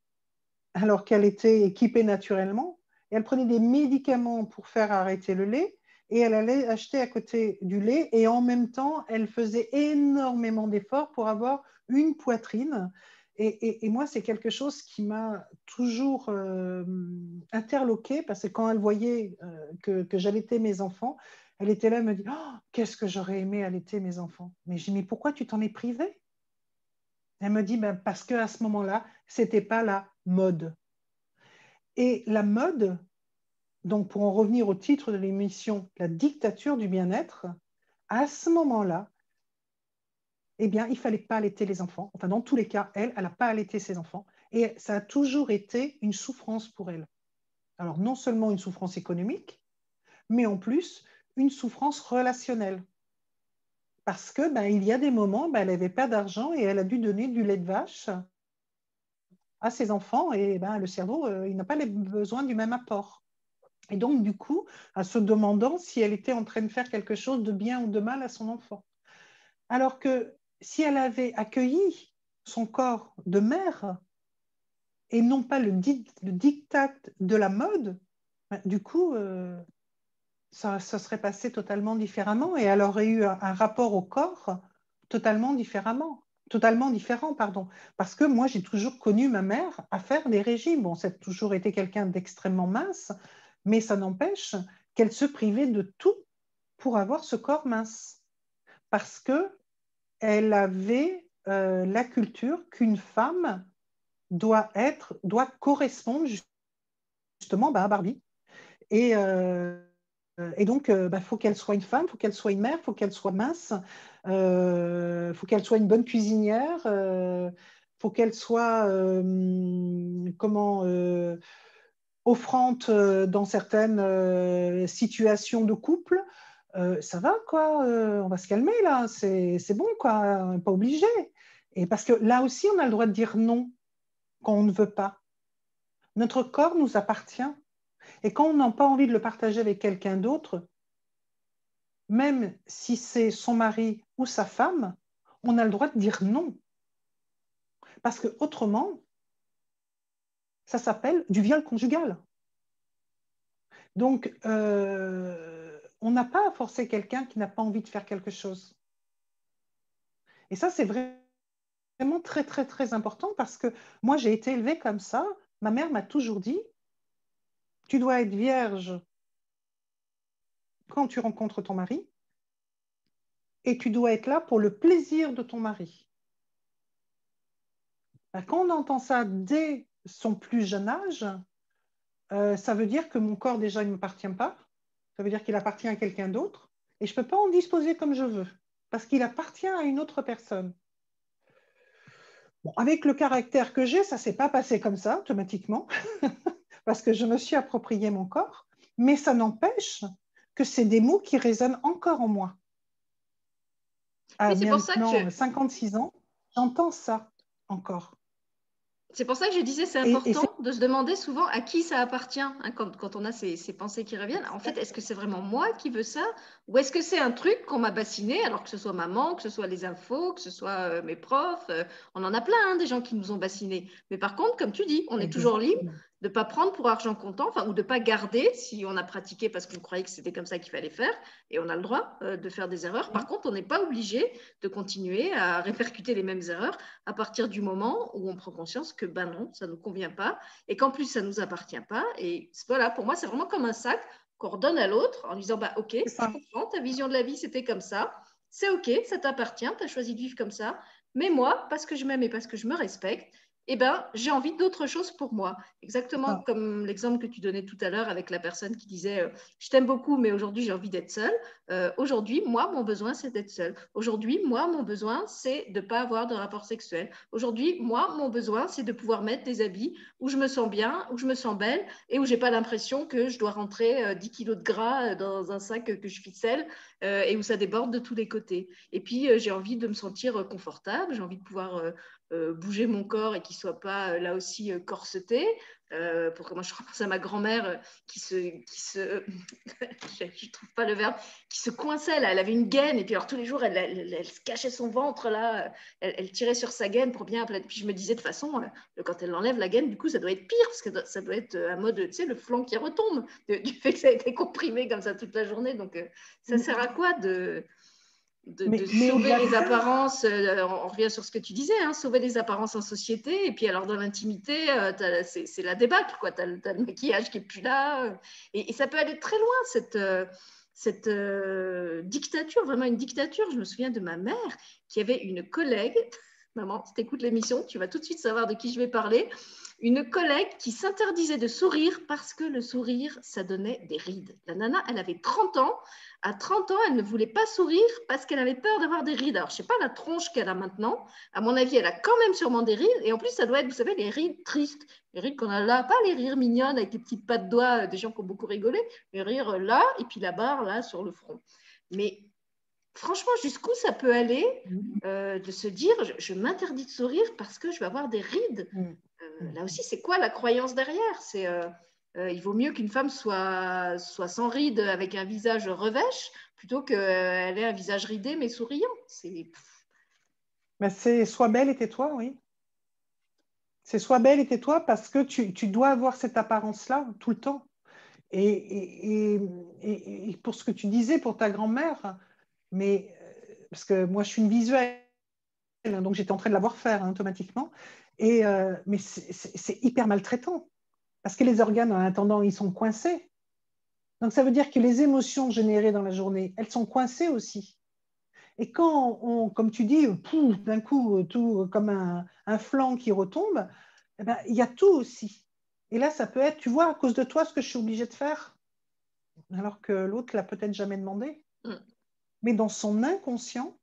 S2: alors qu'elle était équipée naturellement. Elle prenait des médicaments pour faire arrêter le lait. Et elle allait acheter à côté du lait. Et en même temps, elle faisait énormément d'efforts pour avoir une poitrine. Et, moi, c'est quelque chose qui m'a toujours euh, interloquée parce que quand elle voyait euh, que, que j'allaitais mes enfants, elle était là, elle me dit oh, Qu'est-ce que j'aurais aimé allaiter mes enfants? Mais je dis Mais pourquoi tu t'en es privée? Elle me dit ben, Parce qu'à ce moment-là, ce n'était pas la mode. Et la mode, donc pour en revenir au titre de l'émission, la dictature du bien-être, à ce moment-là, eh bien, il ne fallait pas allaiter les enfants. Enfin, dans tous les cas, elle, elle n'a pas allaité ses enfants. Et ça a toujours été une souffrance pour elle. Alors, non seulement une souffrance économique, mais en plus une souffrance relationnelle. Parce que ben, il y a des moments, ben, elle n'avait pas d'argent et elle a dû donner du lait de vache à ses enfants et ben, le cerveau, euh, il n'a pas les besoins du même apport. Et donc, du coup, en se demandant si elle était en train de faire quelque chose de bien ou de mal à son enfant. Alors que si elle avait accueilli son corps de mère et non pas le, le diktat de la mode, ben, du coup, euh, ça, serait passé totalement différemment et elle aurait eu un, rapport au corps totalement différemment totalement différent, pardon. Parce que moi, j'ai toujours connu ma mère à faire des régimes. Bon, c'est toujours été quelqu'un d'extrêmement mince, mais ça n'empêche qu'elle se privait de tout pour avoir ce corps mince. Parce que elle avait euh, la culture qu'une femme doit être, doit correspondre justement bah, à Barbie. Et, euh, donc, il euh, bah, faut qu'elle soit une femme, il faut qu'elle soit une mère, il faut qu'elle soit mince, euh, faut qu'elle soit une bonne cuisinière, faut qu'elle soit comment offrante dans certaines situations de couple. Ça va quoi, on va se calmer là, c'est bon quoi, pas obligé. Et parce que là aussi, on a le droit de dire non quand on ne veut pas. Notre corps nous appartient. Et quand on n'a pas envie de le partager avec quelqu'un d'autre, même si c'est son mari ou sa femme, on a le droit de dire non. Parce que autrement, ça s'appelle du viol conjugal. Donc, euh, on n'a pas à forcer quelqu'un qui n'a pas envie de faire quelque chose. Et ça, c'est vraiment très, très, très important parce que moi, j'ai été élevée comme ça. Ma mère m'a toujours dit, tu dois être vierge quand tu rencontres ton mari et tu dois être là pour le plaisir de ton mari. Ben, quand on entend ça dès son plus jeune âge, euh, ça veut dire que mon corps déjà ne m'appartient pas, ça veut dire qu'il appartient à quelqu'un d'autre, et je ne peux pas en disposer comme je veux, parce qu'il appartient à une autre personne. avec le caractère que j'ai, ça ne s'est pas passé comme ça automatiquement, parce que je me suis approprié mon corps, mais ça n'empêche que c'est des mots qui résonnent encore en moi. À maintenant, ça que 56 ans, j'entends ça encore.
S1: C'est pour ça que je disais c'est important de se demander souvent à qui ça appartient hein, quand, on a ces, pensées qui reviennent. En fait, est-ce que c'est vraiment moi qui veux ça? Ou est-ce que c'est un truc qu'on m'a bassiné alors que ce soit maman, que ce soit les infos, que ce soit euh, mes profs euh, On en a plein hein, des gens qui nous ont bassinés. Mais par contre, comme tu dis, on est toujours libre de ne pas prendre pour argent comptant, enfin, ou de ne pas garder si on a pratiqué parce qu'on croyait que c'était comme ça qu'il fallait faire, et on a le droit euh, de faire des erreurs. Par contre, on n'est pas obligé de continuer à répercuter les mêmes erreurs à partir du moment où on prend conscience que, ben non, ça ne nous convient pas, et qu'en plus, ça ne nous appartient pas. Et voilà, pour moi, c'est vraiment comme un sac qu'on redonne à l'autre en disant, bah, ok, je comprends, ta vision de la vie, c'était comme ça, c'est ok, ça t'appartient, tu as choisi de vivre comme ça, mais moi, parce que je m'aime et parce que je me respecte, eh ben, j'ai envie d'autre chose pour moi. Exactement ah. comme l'exemple que tu donnais tout à l'heure avec la personne qui disait euh, Je t'aime beaucoup, mais aujourd'hui, j'ai envie d'être seule. Euh, aujourd'hui, moi, mon besoin, c'est d'être seule. Aujourd'hui, moi, mon besoin, c'est de ne pas avoir de rapport sexuel. Aujourd'hui, moi, mon besoin, c'est de pouvoir mettre des habits où je me sens bien, où je me sens belle et où j'ai pas l'impression que je dois rentrer 10 euh, kilos de gras dans un sac que je ficelle et où ça déborde de tous les côtés. Et puis, j'ai envie de me sentir confortable, j'ai envie de pouvoir euh, bouger mon corps et qu'il ne soit pas euh, là aussi euh, corseté. pour que moi je repense à ma grand-mère qui se, qui se je trouve pas le verbe, qui se coinçait là, elle avait une gaine et puis alors tous les jours elle, elle, se cachait son ventre là, elle, tirait sur sa gaine pour bien, puis je me disais de toute façon quand elle enlève la gaine du coup ça doit être pire parce que ça doit être un mode, tu sais, le flanc qui retombe du fait que ça a été comprimé comme ça toute la journée, donc ça sert à quoi de de, sauver les apparences, euh, on revient sur ce que tu disais, hein, sauver les apparences en société, et puis alors dans l'intimité, euh, c'est la débâcle. Tu as, le maquillage qui est plus là, euh, et, ça peut aller très loin, cette, cette dictature, vraiment une dictature. Je me souviens de ma mère qui avait une collègue, maman, si tu écoutes l'émission, tu vas tout de suite savoir de qui je vais parler, une collègue qui s'interdisait de sourire parce que le sourire, ça donnait des rides. La nana, elle avait 30 ans, à 30 ans, elle ne voulait pas sourire parce qu'elle avait peur d'avoir des rides. Alors, je ne sais pas la tronche qu'elle a maintenant. À mon avis, elle a quand même sûrement des rides. Et en plus, ça doit être, vous savez, les rides tristes. Les rides qu'on a là, pas les rires mignonnes avec les petites pattes de doigts des gens qui ont beaucoup rigolé, les rires là et puis la barre là sur le front. Mais franchement, jusqu'où ça peut aller euh, de se dire je, m'interdis de sourire parce que je vais avoir des rides? Mm. Euh, Là aussi, c'est quoi la croyance derrière? C'est euh, euh, il vaut mieux qu'une femme soit, soit sans rides avec un visage revêche plutôt qu'elle ait un visage ridé mais souriant. C'est
S2: c'est sois belle et tais-toi, oui. C'est sois belle et tais-toi parce que tu, tu, dois avoir cette apparence-là tout le temps. Et, et, et, pour ce que tu disais pour ta grand-mère, mais parce que moi je suis une visuelle, hein, donc j'étais en train de la voir faire hein, automatiquement. Et, euh, mais c'est hyper maltraitant parce que les organes, en attendant, ils sont coincés. Donc, ça veut dire que les émotions générées dans la journée, elles sont coincées aussi. Et quand on, comme tu dis, d'un coup, tout comme un, flanc qui retombe, eh ben, il y a tout aussi. Et là, ça peut être, tu vois, à cause de toi, ce que je suis obligée de faire, alors que l'autre l'a peut-être jamais demandé. Mm. Mais dans son inconscient,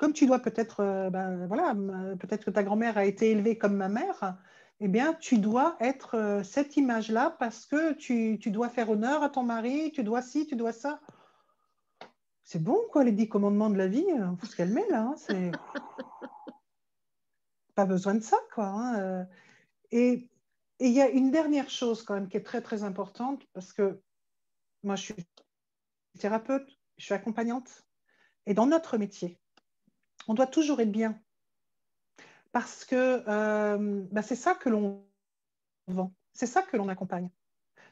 S2: comme tu dois peut-être, euh, ben, voilà, peut-être que ta grand-mère a été élevée comme ma mère, eh bien, tu dois être euh, cette image-là parce que tu, dois faire honneur à ton mari, tu dois ci, tu dois ça. C'est bon, quoi, les dix commandements de la vie, il faut se là. Hein, c'est... Pas besoin de ça, quoi. Hein, euh. Et il y a une dernière chose, quand même, qui est très, très importante parce que moi, je suis thérapeute, je suis accompagnante. Et dans notre métier, on doit toujours être bien. Parce que euh, bah, c'est ça que l'on vend, c'est ça que l'on accompagne.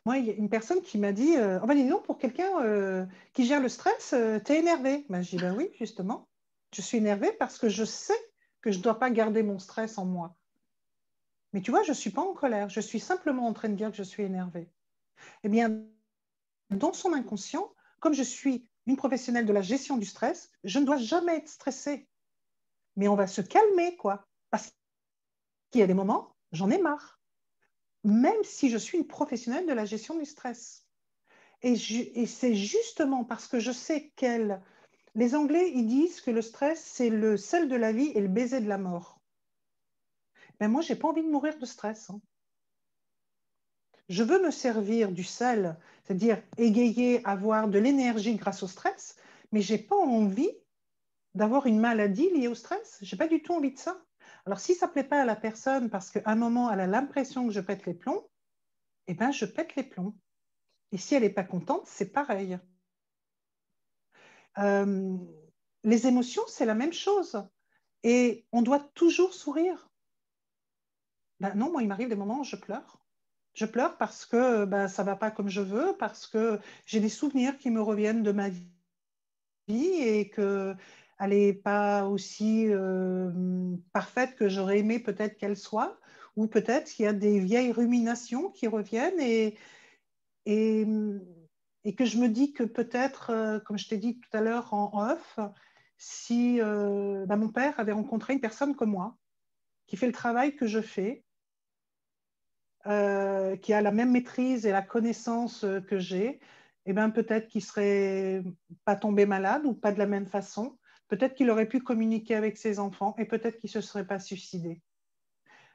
S2: Moi, il y a une personne qui m'a dit euh, oh ben, dis non, pour quelqu'un euh, qui gère le stress, tu es énervé. Ben, je dis ben oui, justement. Je suis énervée parce que je sais que je ne dois pas garder mon stress en moi. Mais tu vois, je ne suis pas en colère, je suis simplement en train de dire que je suis énervée. Eh bien, dans son inconscient, comme je suis une professionnelle de la gestion du stress, je ne dois jamais être stressée. Mais on va se calmer, quoi. Parce qu'il y a des moments, j'en ai marre. Même si je suis une professionnelle de la gestion du stress. Et, c'est justement parce que je sais qu'elle... Les Anglais, ils disent que le stress, c'est le sel de la vie et le baiser de la mort. Mais moi, je n'ai pas envie de mourir de stress. Hein. Je veux me servir du sel, c'est-à-dire égayer, avoir de l'énergie grâce au stress, mais je n'ai pas envie d'avoir une maladie liée au stress. Je n'ai pas du tout envie de ça. Alors, si ça ne plaît pas à la personne parce qu'à un moment, elle a l'impression que je pète les plombs, eh bien, je pète les plombs. Et si elle n'est pas contente, c'est pareil. Euh, les émotions, c'est la même chose. Et on doit toujours sourire. Ben non, moi, il m'arrive des moments où je pleure. Je pleure parce que ben, ça ne va pas comme je veux, parce que j'ai des souvenirs qui me reviennent de ma vie et qu'elle n'est pas aussi euh, parfaite que j'aurais aimé peut-être qu'elle soit, ou peut-être qu'il y a des vieilles ruminations qui reviennent et, que je me dis que peut-être, euh, comme je t'ai dit tout à l'heure en off, si euh, ben, mon père avait rencontré une personne comme moi, qui fait le travail que je fais, qui a la même maîtrise et la connaissance que j'ai, eh ben, peut-être qu'il ne serait pas tombé malade ou pas de la même façon. Peut-être qu'il aurait pu communiquer avec ses enfants et peut-être qu'il ne se serait pas suicidé.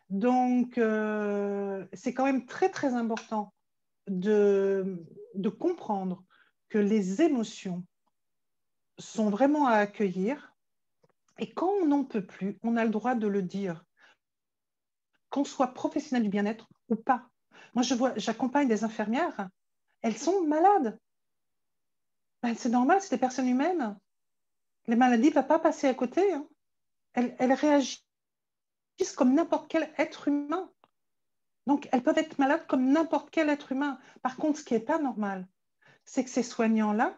S2: Donc, euh, c'est quand même très, très important de, comprendre que les émotions sont vraiment à accueillir. Et quand on n'en peut plus, on a le droit de le dire qu'on soit professionnel du bien-être ou pas. Moi, je vois, j'accompagne des infirmières, elles sont malades. Ben, c'est normal, c'est des personnes humaines. Les maladies ne vont pas passer à côté. Hein. Elles, réagissent comme n'importe quel être humain. Donc, elles peuvent être malades comme n'importe quel être humain. Par contre, ce qui n'est pas normal, c'est que ces soignants-là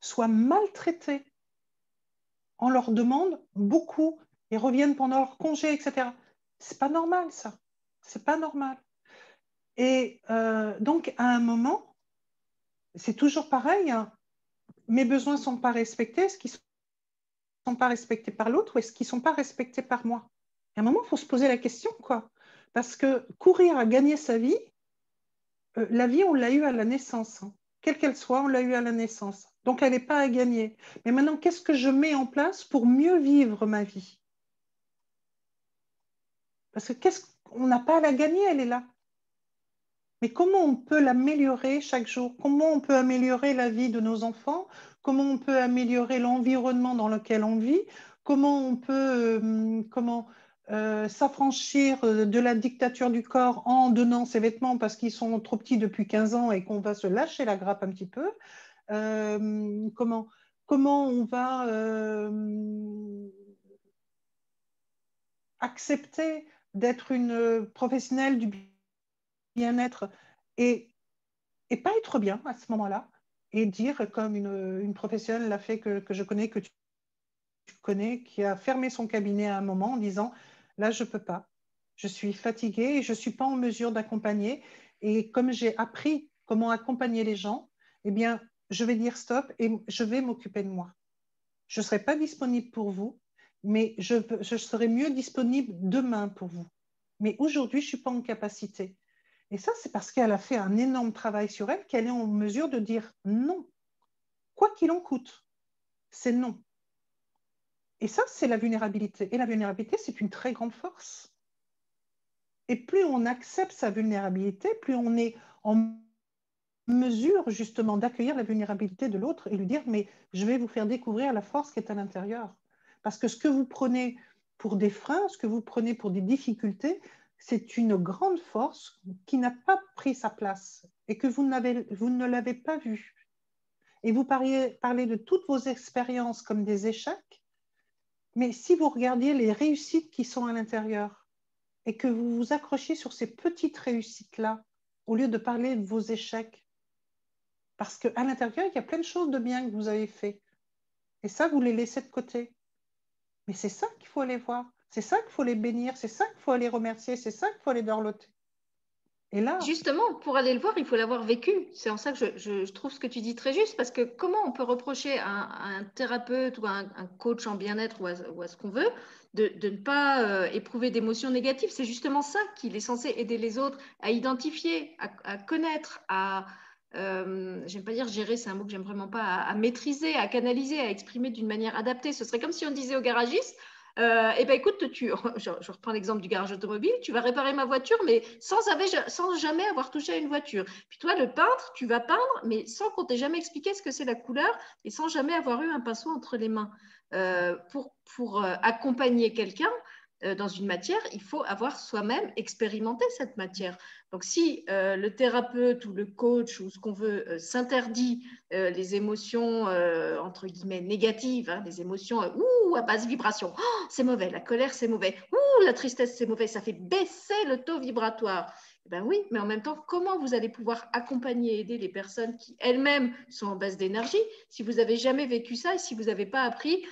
S2: soient maltraités. On leur demande beaucoup. Ils reviennent pendant leur congé, etc. C'est pas normal, ça. C'est pas normal. Et euh, donc, à un moment, c'est toujours pareil. Hein. Mes besoins ne sont pas respectés. Qu'ils ne pas respectés par l'autre ou est-ce qu'ils ne sont pas respectés par moi? À un moment, il faut se poser la question, quoi. Parce que courir à gagner sa vie, euh, la vie, on l'a eu à la naissance. Hein. Quelle qu'elle soit, on l'a eu à la naissance. Donc, elle n'est pas à gagner. Mais maintenant, qu'est-ce que je mets en place pour mieux vivre ma vie? Parce que qu'est-ce qu'on n'a pas à la gagner, elle est là. Mais comment on peut l'améliorer chaque jour? Comment on peut améliorer la vie de nos enfants? Comment on peut améliorer l'environnement dans lequel on vit? Comment on peut euh, euh, s'affranchir de la dictature du corps en donnant ses vêtements parce qu'ils sont trop petits depuis 15 ans et qu'on va se lâcher la grappe un petit peu? Euh, comment, comment on va accepter d'être une euh, professionnelle du bien-être et, et pas être bien à ce moment-là et dire comme une, une professionnelle l'a fait que, que, je connais, que tu, connais, qui a fermé son cabinet à un moment en disant là je peux pas, je suis fatiguée et je suis pas en mesure d'accompagner et comme j'ai appris comment accompagner les gens, eh bien je vais dire stop et je vais m'occuper de moi. Je ne serai pas disponible pour vous, mais je, je serai mieux disponible demain pour vous. Mais aujourd'hui, je ne suis pas en capacité. Et ça, c'est parce qu'elle a fait un énorme travail sur elle qu'elle est en mesure de dire non, quoi qu'il en coûte. C'est non. Et ça, c'est la vulnérabilité. Et la vulnérabilité, c'est une très grande force. Et plus on accepte sa vulnérabilité, plus on est en mesure justement d'accueillir la vulnérabilité de l'autre et lui dire, mais je vais vous faire découvrir la force qui est à l'intérieur. Parce que ce que vous prenez pour des freins, ce que vous prenez pour des difficultés, c'est une grande force qui n'a pas pris sa place et que vous, ne l'avez pas vue. Et vous parlez, parlez, de toutes vos expériences comme des échecs, Mais si vous regardiez les réussites qui sont à l'intérieur et que vous vous accrochiez sur ces petites réussites-là, au lieu de parler de vos échecs, parce qu'à l'intérieur, il y a plein de choses de bien que vous avez fait. Et ça, vous les laissez de côté. Mais c'est ça qu'il faut aller voir. C'est ça qu'il faut les bénir. C'est ça qu'il faut aller remercier. C'est ça qu'il faut aller dorloter.
S1: Et là, Justement, pour aller le voir, il faut l'avoir vécu. C'est en ça que je, trouve ce que tu dis très juste, parce que comment on peut reprocher à, un thérapeute ou à un, coach en bien-être ou, à, ce qu'on veut de, ne pas euh, éprouver d'émotions négatives? C'est justement ça qu'il est censé aider les autres à identifier, à, connaître, à, euh, j'aime pas dire gérer, c'est un mot que j'aime vraiment pas, à, maîtriser, à canaliser, à exprimer d'une manière adaptée. Ce serait comme si on disait au garagiste, euh, eh ben écoute, tu, je, reprends l'exemple du garage automobile, tu vas réparer ma voiture, mais sans, sans, jamais avoir touché à une voiture. Puis toi, le peintre, tu vas peindre, mais sans qu'on t'ait jamais expliqué ce que c'est la couleur et sans jamais avoir eu un pinceau entre les mains. Euh, pour, pour euh, accompagner quelqu'un, dans une matière, il faut avoir soi-même expérimenté cette matière. Donc si euh, le thérapeute ou le coach ou ce qu'on veut euh, s'interdit les émotions entre guillemets négatives, hein, des émotions ouh, à basse vibration, oh, c'est mauvais, la colère c'est mauvais, ouh, la tristesse c'est mauvais, ça fait baisser le taux vibratoire. Eh ben oui, mais en même temps, comment vous allez pouvoir accompagner et aider les personnes qui elles-mêmes sont en baisse d'énergie si vous n'avez jamais vécu ça et si vous n'avez pas appris,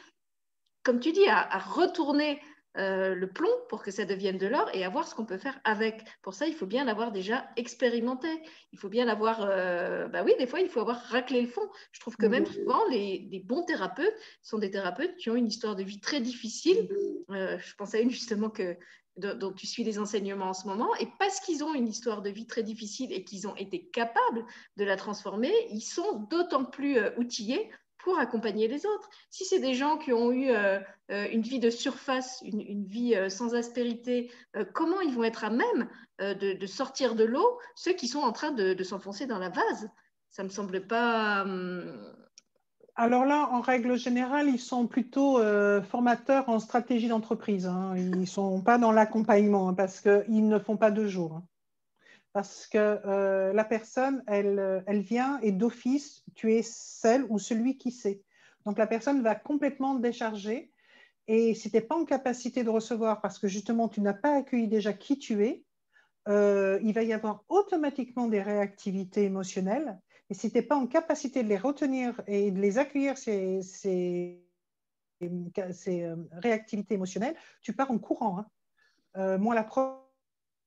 S1: comme tu dis, à retourner euh, le plomb pour que ça devienne de l'or et à voir ce qu'on peut faire avec. Pour ça, il faut bien l'avoir déjà expérimenté. Il faut bien l'avoir. Euh, bah oui, des fois, il faut avoir raclé le fond. Je trouve que même souvent, les, bons thérapeutes sont des thérapeutes qui ont une histoire de vie très difficile. Euh, je pense à une justement que dont tu suis les enseignements en ce moment, et parce qu'ils ont une histoire de vie très difficile et qu'ils ont été capables de la transformer, ils sont d'autant plus outillés pour accompagner les autres. Si c'est des gens qui ont eu euh, euh, une vie de surface, une, vie euh, sans aspérité, comment ils vont être à même de, sortir de l'eau ceux qui sont en train de, s'enfoncer dans la vase? Ça ne me semble pas... Hum,
S2: Alors là, en règle générale, ils sont plutôt formateurs en stratégie d'entreprise. Hein. Ils ne sont pas dans l'accompagnement hein, parce qu'ils ne font pas deux jours. Hein parce que euh, la personne, elle, elle vient et d'office, tu es celle ou celui qui sait. Donc la personne va complètement décharger et si tu n'es pas en capacité de recevoir parce que justement tu n'as pas accueilli déjà qui tu es, euh, il va y avoir automatiquement des réactivités émotionnelles. Et si tu n'es pas en capacité de les retenir et de les accueillir, ces, ces, euh, réactivités émotionnelles, tu pars en courant. Hein. moi, la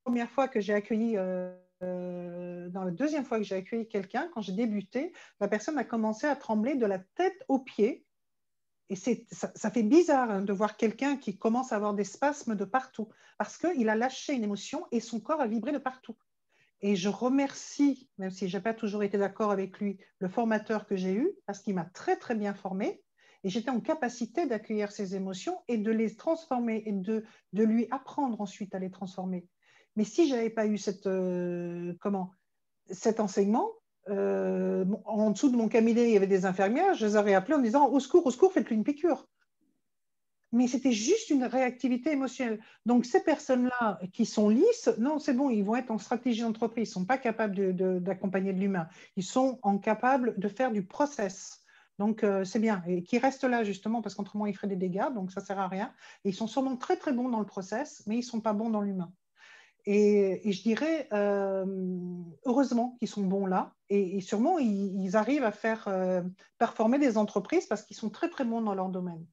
S2: première fois que j'ai accueilli, euh, dans la deuxième fois que j'ai accueilli quelqu'un, quand j'ai débuté, la personne a commencé à trembler de la tête aux pieds. Et ça, ça, fait bizarre hein, de voir quelqu'un qui commence à avoir des spasmes de partout, parce qu'il a lâché une émotion et son corps a vibré de partout. Et je remercie, même si je n'ai pas toujours été d'accord avec lui, le formateur que j'ai eu, parce qu'il m'a très très bien formé. Et j'étais en capacité d'accueillir ces émotions et de les transformer et de, de lui apprendre ensuite à les transformer. Mais si je n'avais pas eu cette, euh, comment, cet enseignement, euh, en dessous de mon cabinet, il y avait des infirmières, je les aurais appelées en disant Au secours, au secours, faites-lui une piqûre. Mais c'était juste une réactivité émotionnelle. Donc, ces personnes-là qui sont lisses, non, c'est bon, ils vont être en stratégie d'entreprise. Ils ne sont pas capables d'accompagner de, l'humain. Ils sont capables de faire du process. Donc, euh, c'est bien. Et qui restent là, justement, parce qu'autrement, ils feraient des dégâts. Donc, ça ne sert à rien. Et ils sont sûrement très, très bons dans le process, mais ils ne sont pas bons dans l'humain. Et, je dirais, euh, heureusement qu'ils sont bons là. Et, sûrement, ils, arrivent à faire euh, performer des entreprises parce qu'ils sont très, très bons dans leur domaine.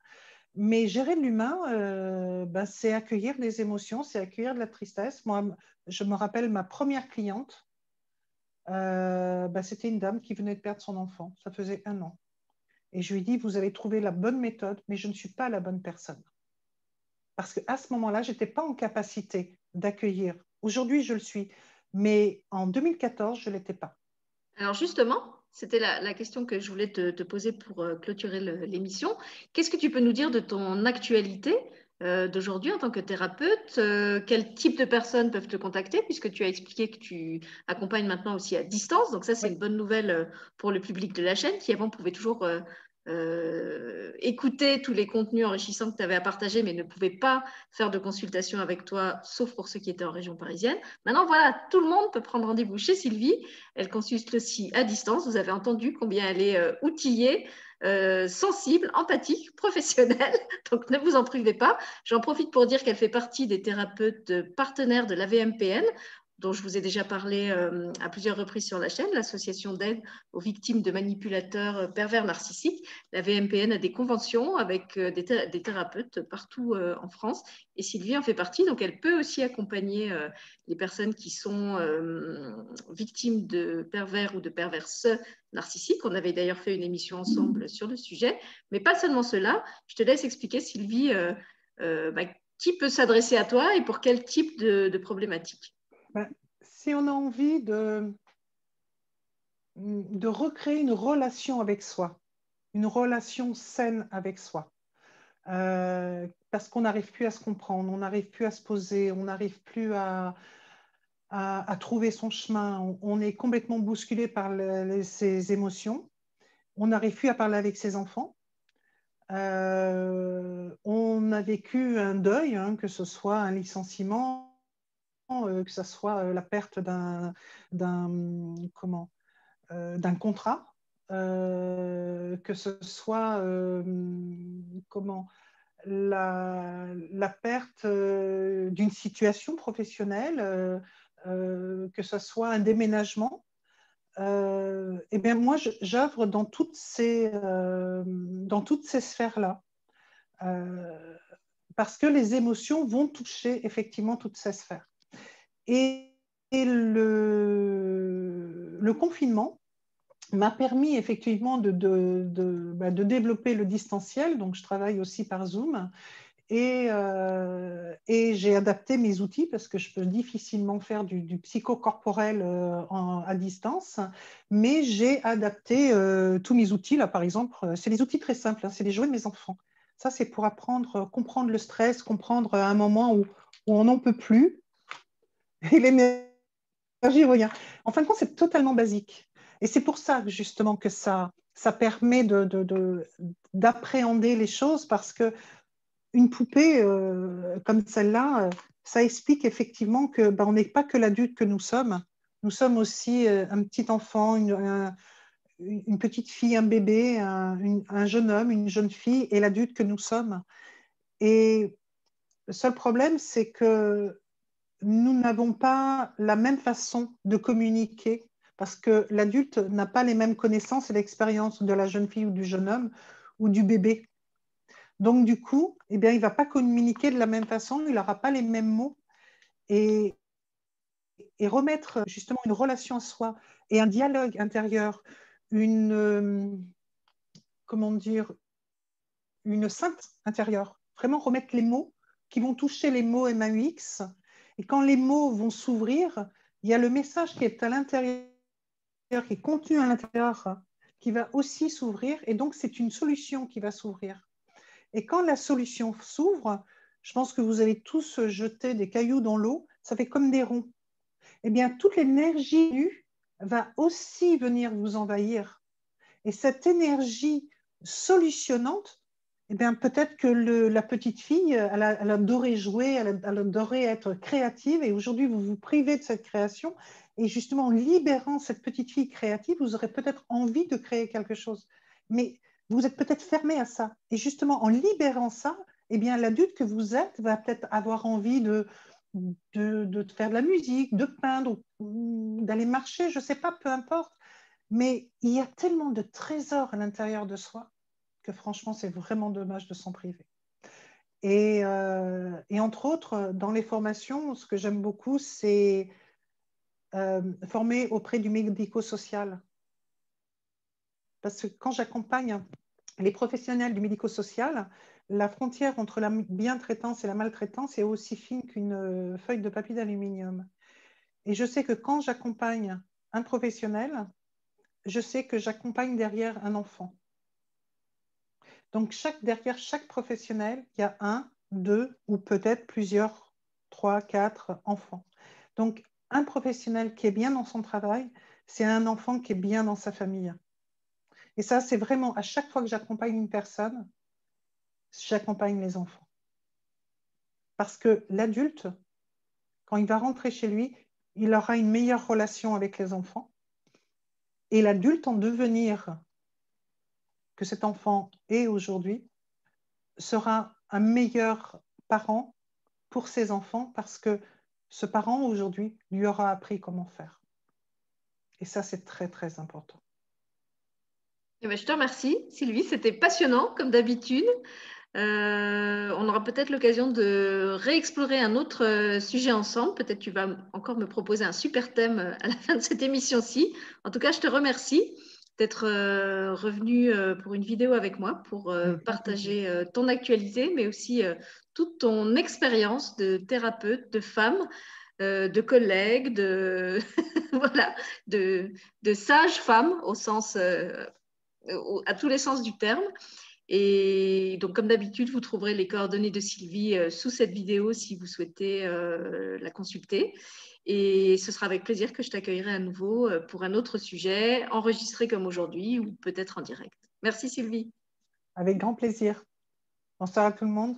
S2: Mais gérer l'humain, euh, ben, c'est accueillir des émotions, c'est accueillir de la tristesse. Moi, je me rappelle ma première cliente. Ben, c'était une dame qui venait de perdre son enfant. Ça faisait un an. Et je lui ai dit, vous avez trouvé la bonne méthode, mais je ne suis pas la bonne personne. Parce qu'à ce moment-là, je n'étais pas en capacité d'accueillir. Aujourd'hui, je le suis, mais en 2014, je ne l'étais pas.
S1: Alors justement, c'était la, question que je voulais te, poser pour euh, clôturer l'émission. Qu'est-ce que tu peux nous dire de ton actualité euh, d'aujourd'hui en tant que thérapeute? Euh, Quel type de personnes peuvent te contacter puisque tu as expliqué que tu accompagnes maintenant aussi à distance. Donc ça, c'est une bonne nouvelle pour le public de la chaîne qui avant pouvait toujours euh, écouter tous les contenus enrichissants que tu avais à partager, mais ne pouvaient pas faire de consultation avec toi, sauf pour ceux qui étaient en région parisienne. Maintenant, voilà, tout le monde peut prendre rendez-vous chez Sylvie. Elle consulte aussi à distance. Vous avez entendu combien elle est euh, outillée. Euh, sensible, empathique, professionnelle. Donc ne vous en privez pas. J'en profite pour dire qu'elle fait partie des thérapeutes partenaires de la VMPN dont je vous ai déjà parlé euh, à plusieurs reprises sur la chaîne, l'association d'aide aux victimes de manipulateurs euh, pervers narcissiques. La VMPN a des conventions avec euh, des, thérapeutes partout en France et Sylvie en fait partie, donc elle peut aussi accompagner les personnes qui sont victimes de pervers ou de perverses narcissiques. On avait d'ailleurs fait une émission ensemble sur le sujet, mais pas seulement cela. Je te laisse expliquer, Sylvie, bah, qui peut s'adresser à toi et pour quel type de, de problématique.
S2: Ben, si on a envie de, recréer une relation avec soi, une relation saine avec soi, euh, parce qu'on n'arrive plus à se comprendre, on n'arrive plus à se poser, on n'arrive plus à, trouver son chemin, on, est complètement bousculé par ses émotions, on n'arrive plus à parler avec ses enfants. Euh, on a vécu un deuil, hein, que ce soit un licenciement, que ce soit euh, la perte d'un comment euh, d'un contrat, que ce soit comment la, la perte d'une situation professionnelle, que ce soit un déménagement. et eh bien moi, j'œuvre dans toutes ces, dans toutes ces sphères-là. parce que les émotions vont toucher effectivement toutes ces sphères. Et, le, confinement m'a permis effectivement de, bah, de, développer le distanciel. Donc, je travaille aussi par Zoom. Et, euh, et j'ai adapté mes outils parce que je peux difficilement faire du, du psychocorporel euh, à distance, mais j'ai adapté euh, tous mes outils. Là, par exemple, c'est des outils très simples, hein, c'est les jouets de mes enfants. Ça, c'est pour apprendre, comprendre le stress, comprendre un moment où, où on n'en peut plus, et l'énergie revient. En fin de compte, c'est totalement basique. Et c'est pour ça, justement, que ça, ça permet d'appréhender de, de, les choses parce que une poupée euh, comme celle-là, euh, ça explique effectivement que ben, on n'est pas que l'adulte que nous sommes. Nous sommes aussi euh, un petit enfant, une, une, petite fille, un bébé, un, un, jeune homme, une jeune fille et l'adulte que nous sommes. Et le seul problème, c'est que nous n'avons pas la même façon de communiquer parce que l'adulte n'a pas les mêmes connaissances et l'expérience de la jeune fille ou du jeune homme ou du bébé. Donc, du coup, eh bien, il ne va pas communiquer de la même façon, il n'aura pas les mêmes mots. Et, et, remettre justement une relation à soi et un dialogue intérieur, une, euh, comment dire, une sainte intérieure. Vraiment remettre les mots qui vont toucher les mots MAUX et quand les mots vont s'ouvrir, il y a le message qui est à l'intérieur, qui est contenu à l'intérieur, qui va aussi s'ouvrir. Et donc, c'est une solution qui va s'ouvrir. Et quand la solution s'ouvre, je pense que vous allez tous jeter des cailloux dans l'eau, ça fait comme des ronds. Eh bien, toute l'énergie va aussi venir vous envahir. Et cette énergie solutionnante eh bien, peut-être que la petite fille, elle, a, adoré jouer, elle, a, adoré être créative, et aujourd'hui, vous vous privez de cette création. Et justement, en libérant cette petite fille créative, vous aurez peut-être envie de créer quelque chose. Mais vous êtes peut-être fermé à ça. Et justement, en libérant ça, eh bien, l'adulte que vous êtes va peut-être avoir envie de, faire de la musique, de peindre, d'aller marcher, je ne sais pas, peu importe. Mais il y a tellement de trésors à l'intérieur de soi franchement, c'est vraiment dommage de s'en priver. Euh, et, entre autres, dans les formations, ce que j'aime beaucoup, c'est euh, former auprès du médico-social. Parce que quand j'accompagne les professionnels du médico-social, la frontière entre la bien-traitance et la maltraitance est aussi fine qu'une euh, feuille de papier d'aluminium. Et je sais que quand j'accompagne un professionnel, je sais que j'accompagne derrière un enfant. Donc, derrière chaque professionnel, il y a un, deux ou peut-être plusieurs, trois, quatre enfants. Donc, un professionnel qui est bien dans son travail, c'est un enfant qui est bien dans sa famille. Et ça, c'est vraiment à chaque fois que j'accompagne une personne, j'accompagne les enfants. Parce que l'adulte, quand il va rentrer chez lui, il aura une meilleure relation avec les enfants. Et l'adulte en devenir que cet enfant est aujourd'hui sera un meilleur parent pour ses enfants parce que ce parent aujourd'hui lui aura appris comment faire. Et ça, c'est très, très important.
S1: Eh ben, je te remercie, Sylvie. C'était passionnant, comme d'habitude. Euh, on aura peut-être l'occasion de réexplorer un autre euh, sujet ensemble. Peut-être tu vas encore me proposer un super thème euh, à la fin de cette émission-ci. En tout cas, je te remercie d'être revenu pour une vidéo avec moi pour partager ton actualité, mais aussi toute ton expérience de thérapeute, de femme, de collègue, de, voilà, de, de sage-femme au sens, à tous les sens du terme. Et donc, comme d'habitude, vous trouverez les coordonnées de Sylvie euh, sous cette vidéo si vous souhaitez euh, la consulter. Et ce sera avec plaisir que je t'accueillerai à nouveau euh, pour un autre sujet, enregistré comme aujourd'hui ou peut-être en direct. Merci Sylvie.
S2: Avec grand plaisir. Bonsoir à tout le monde.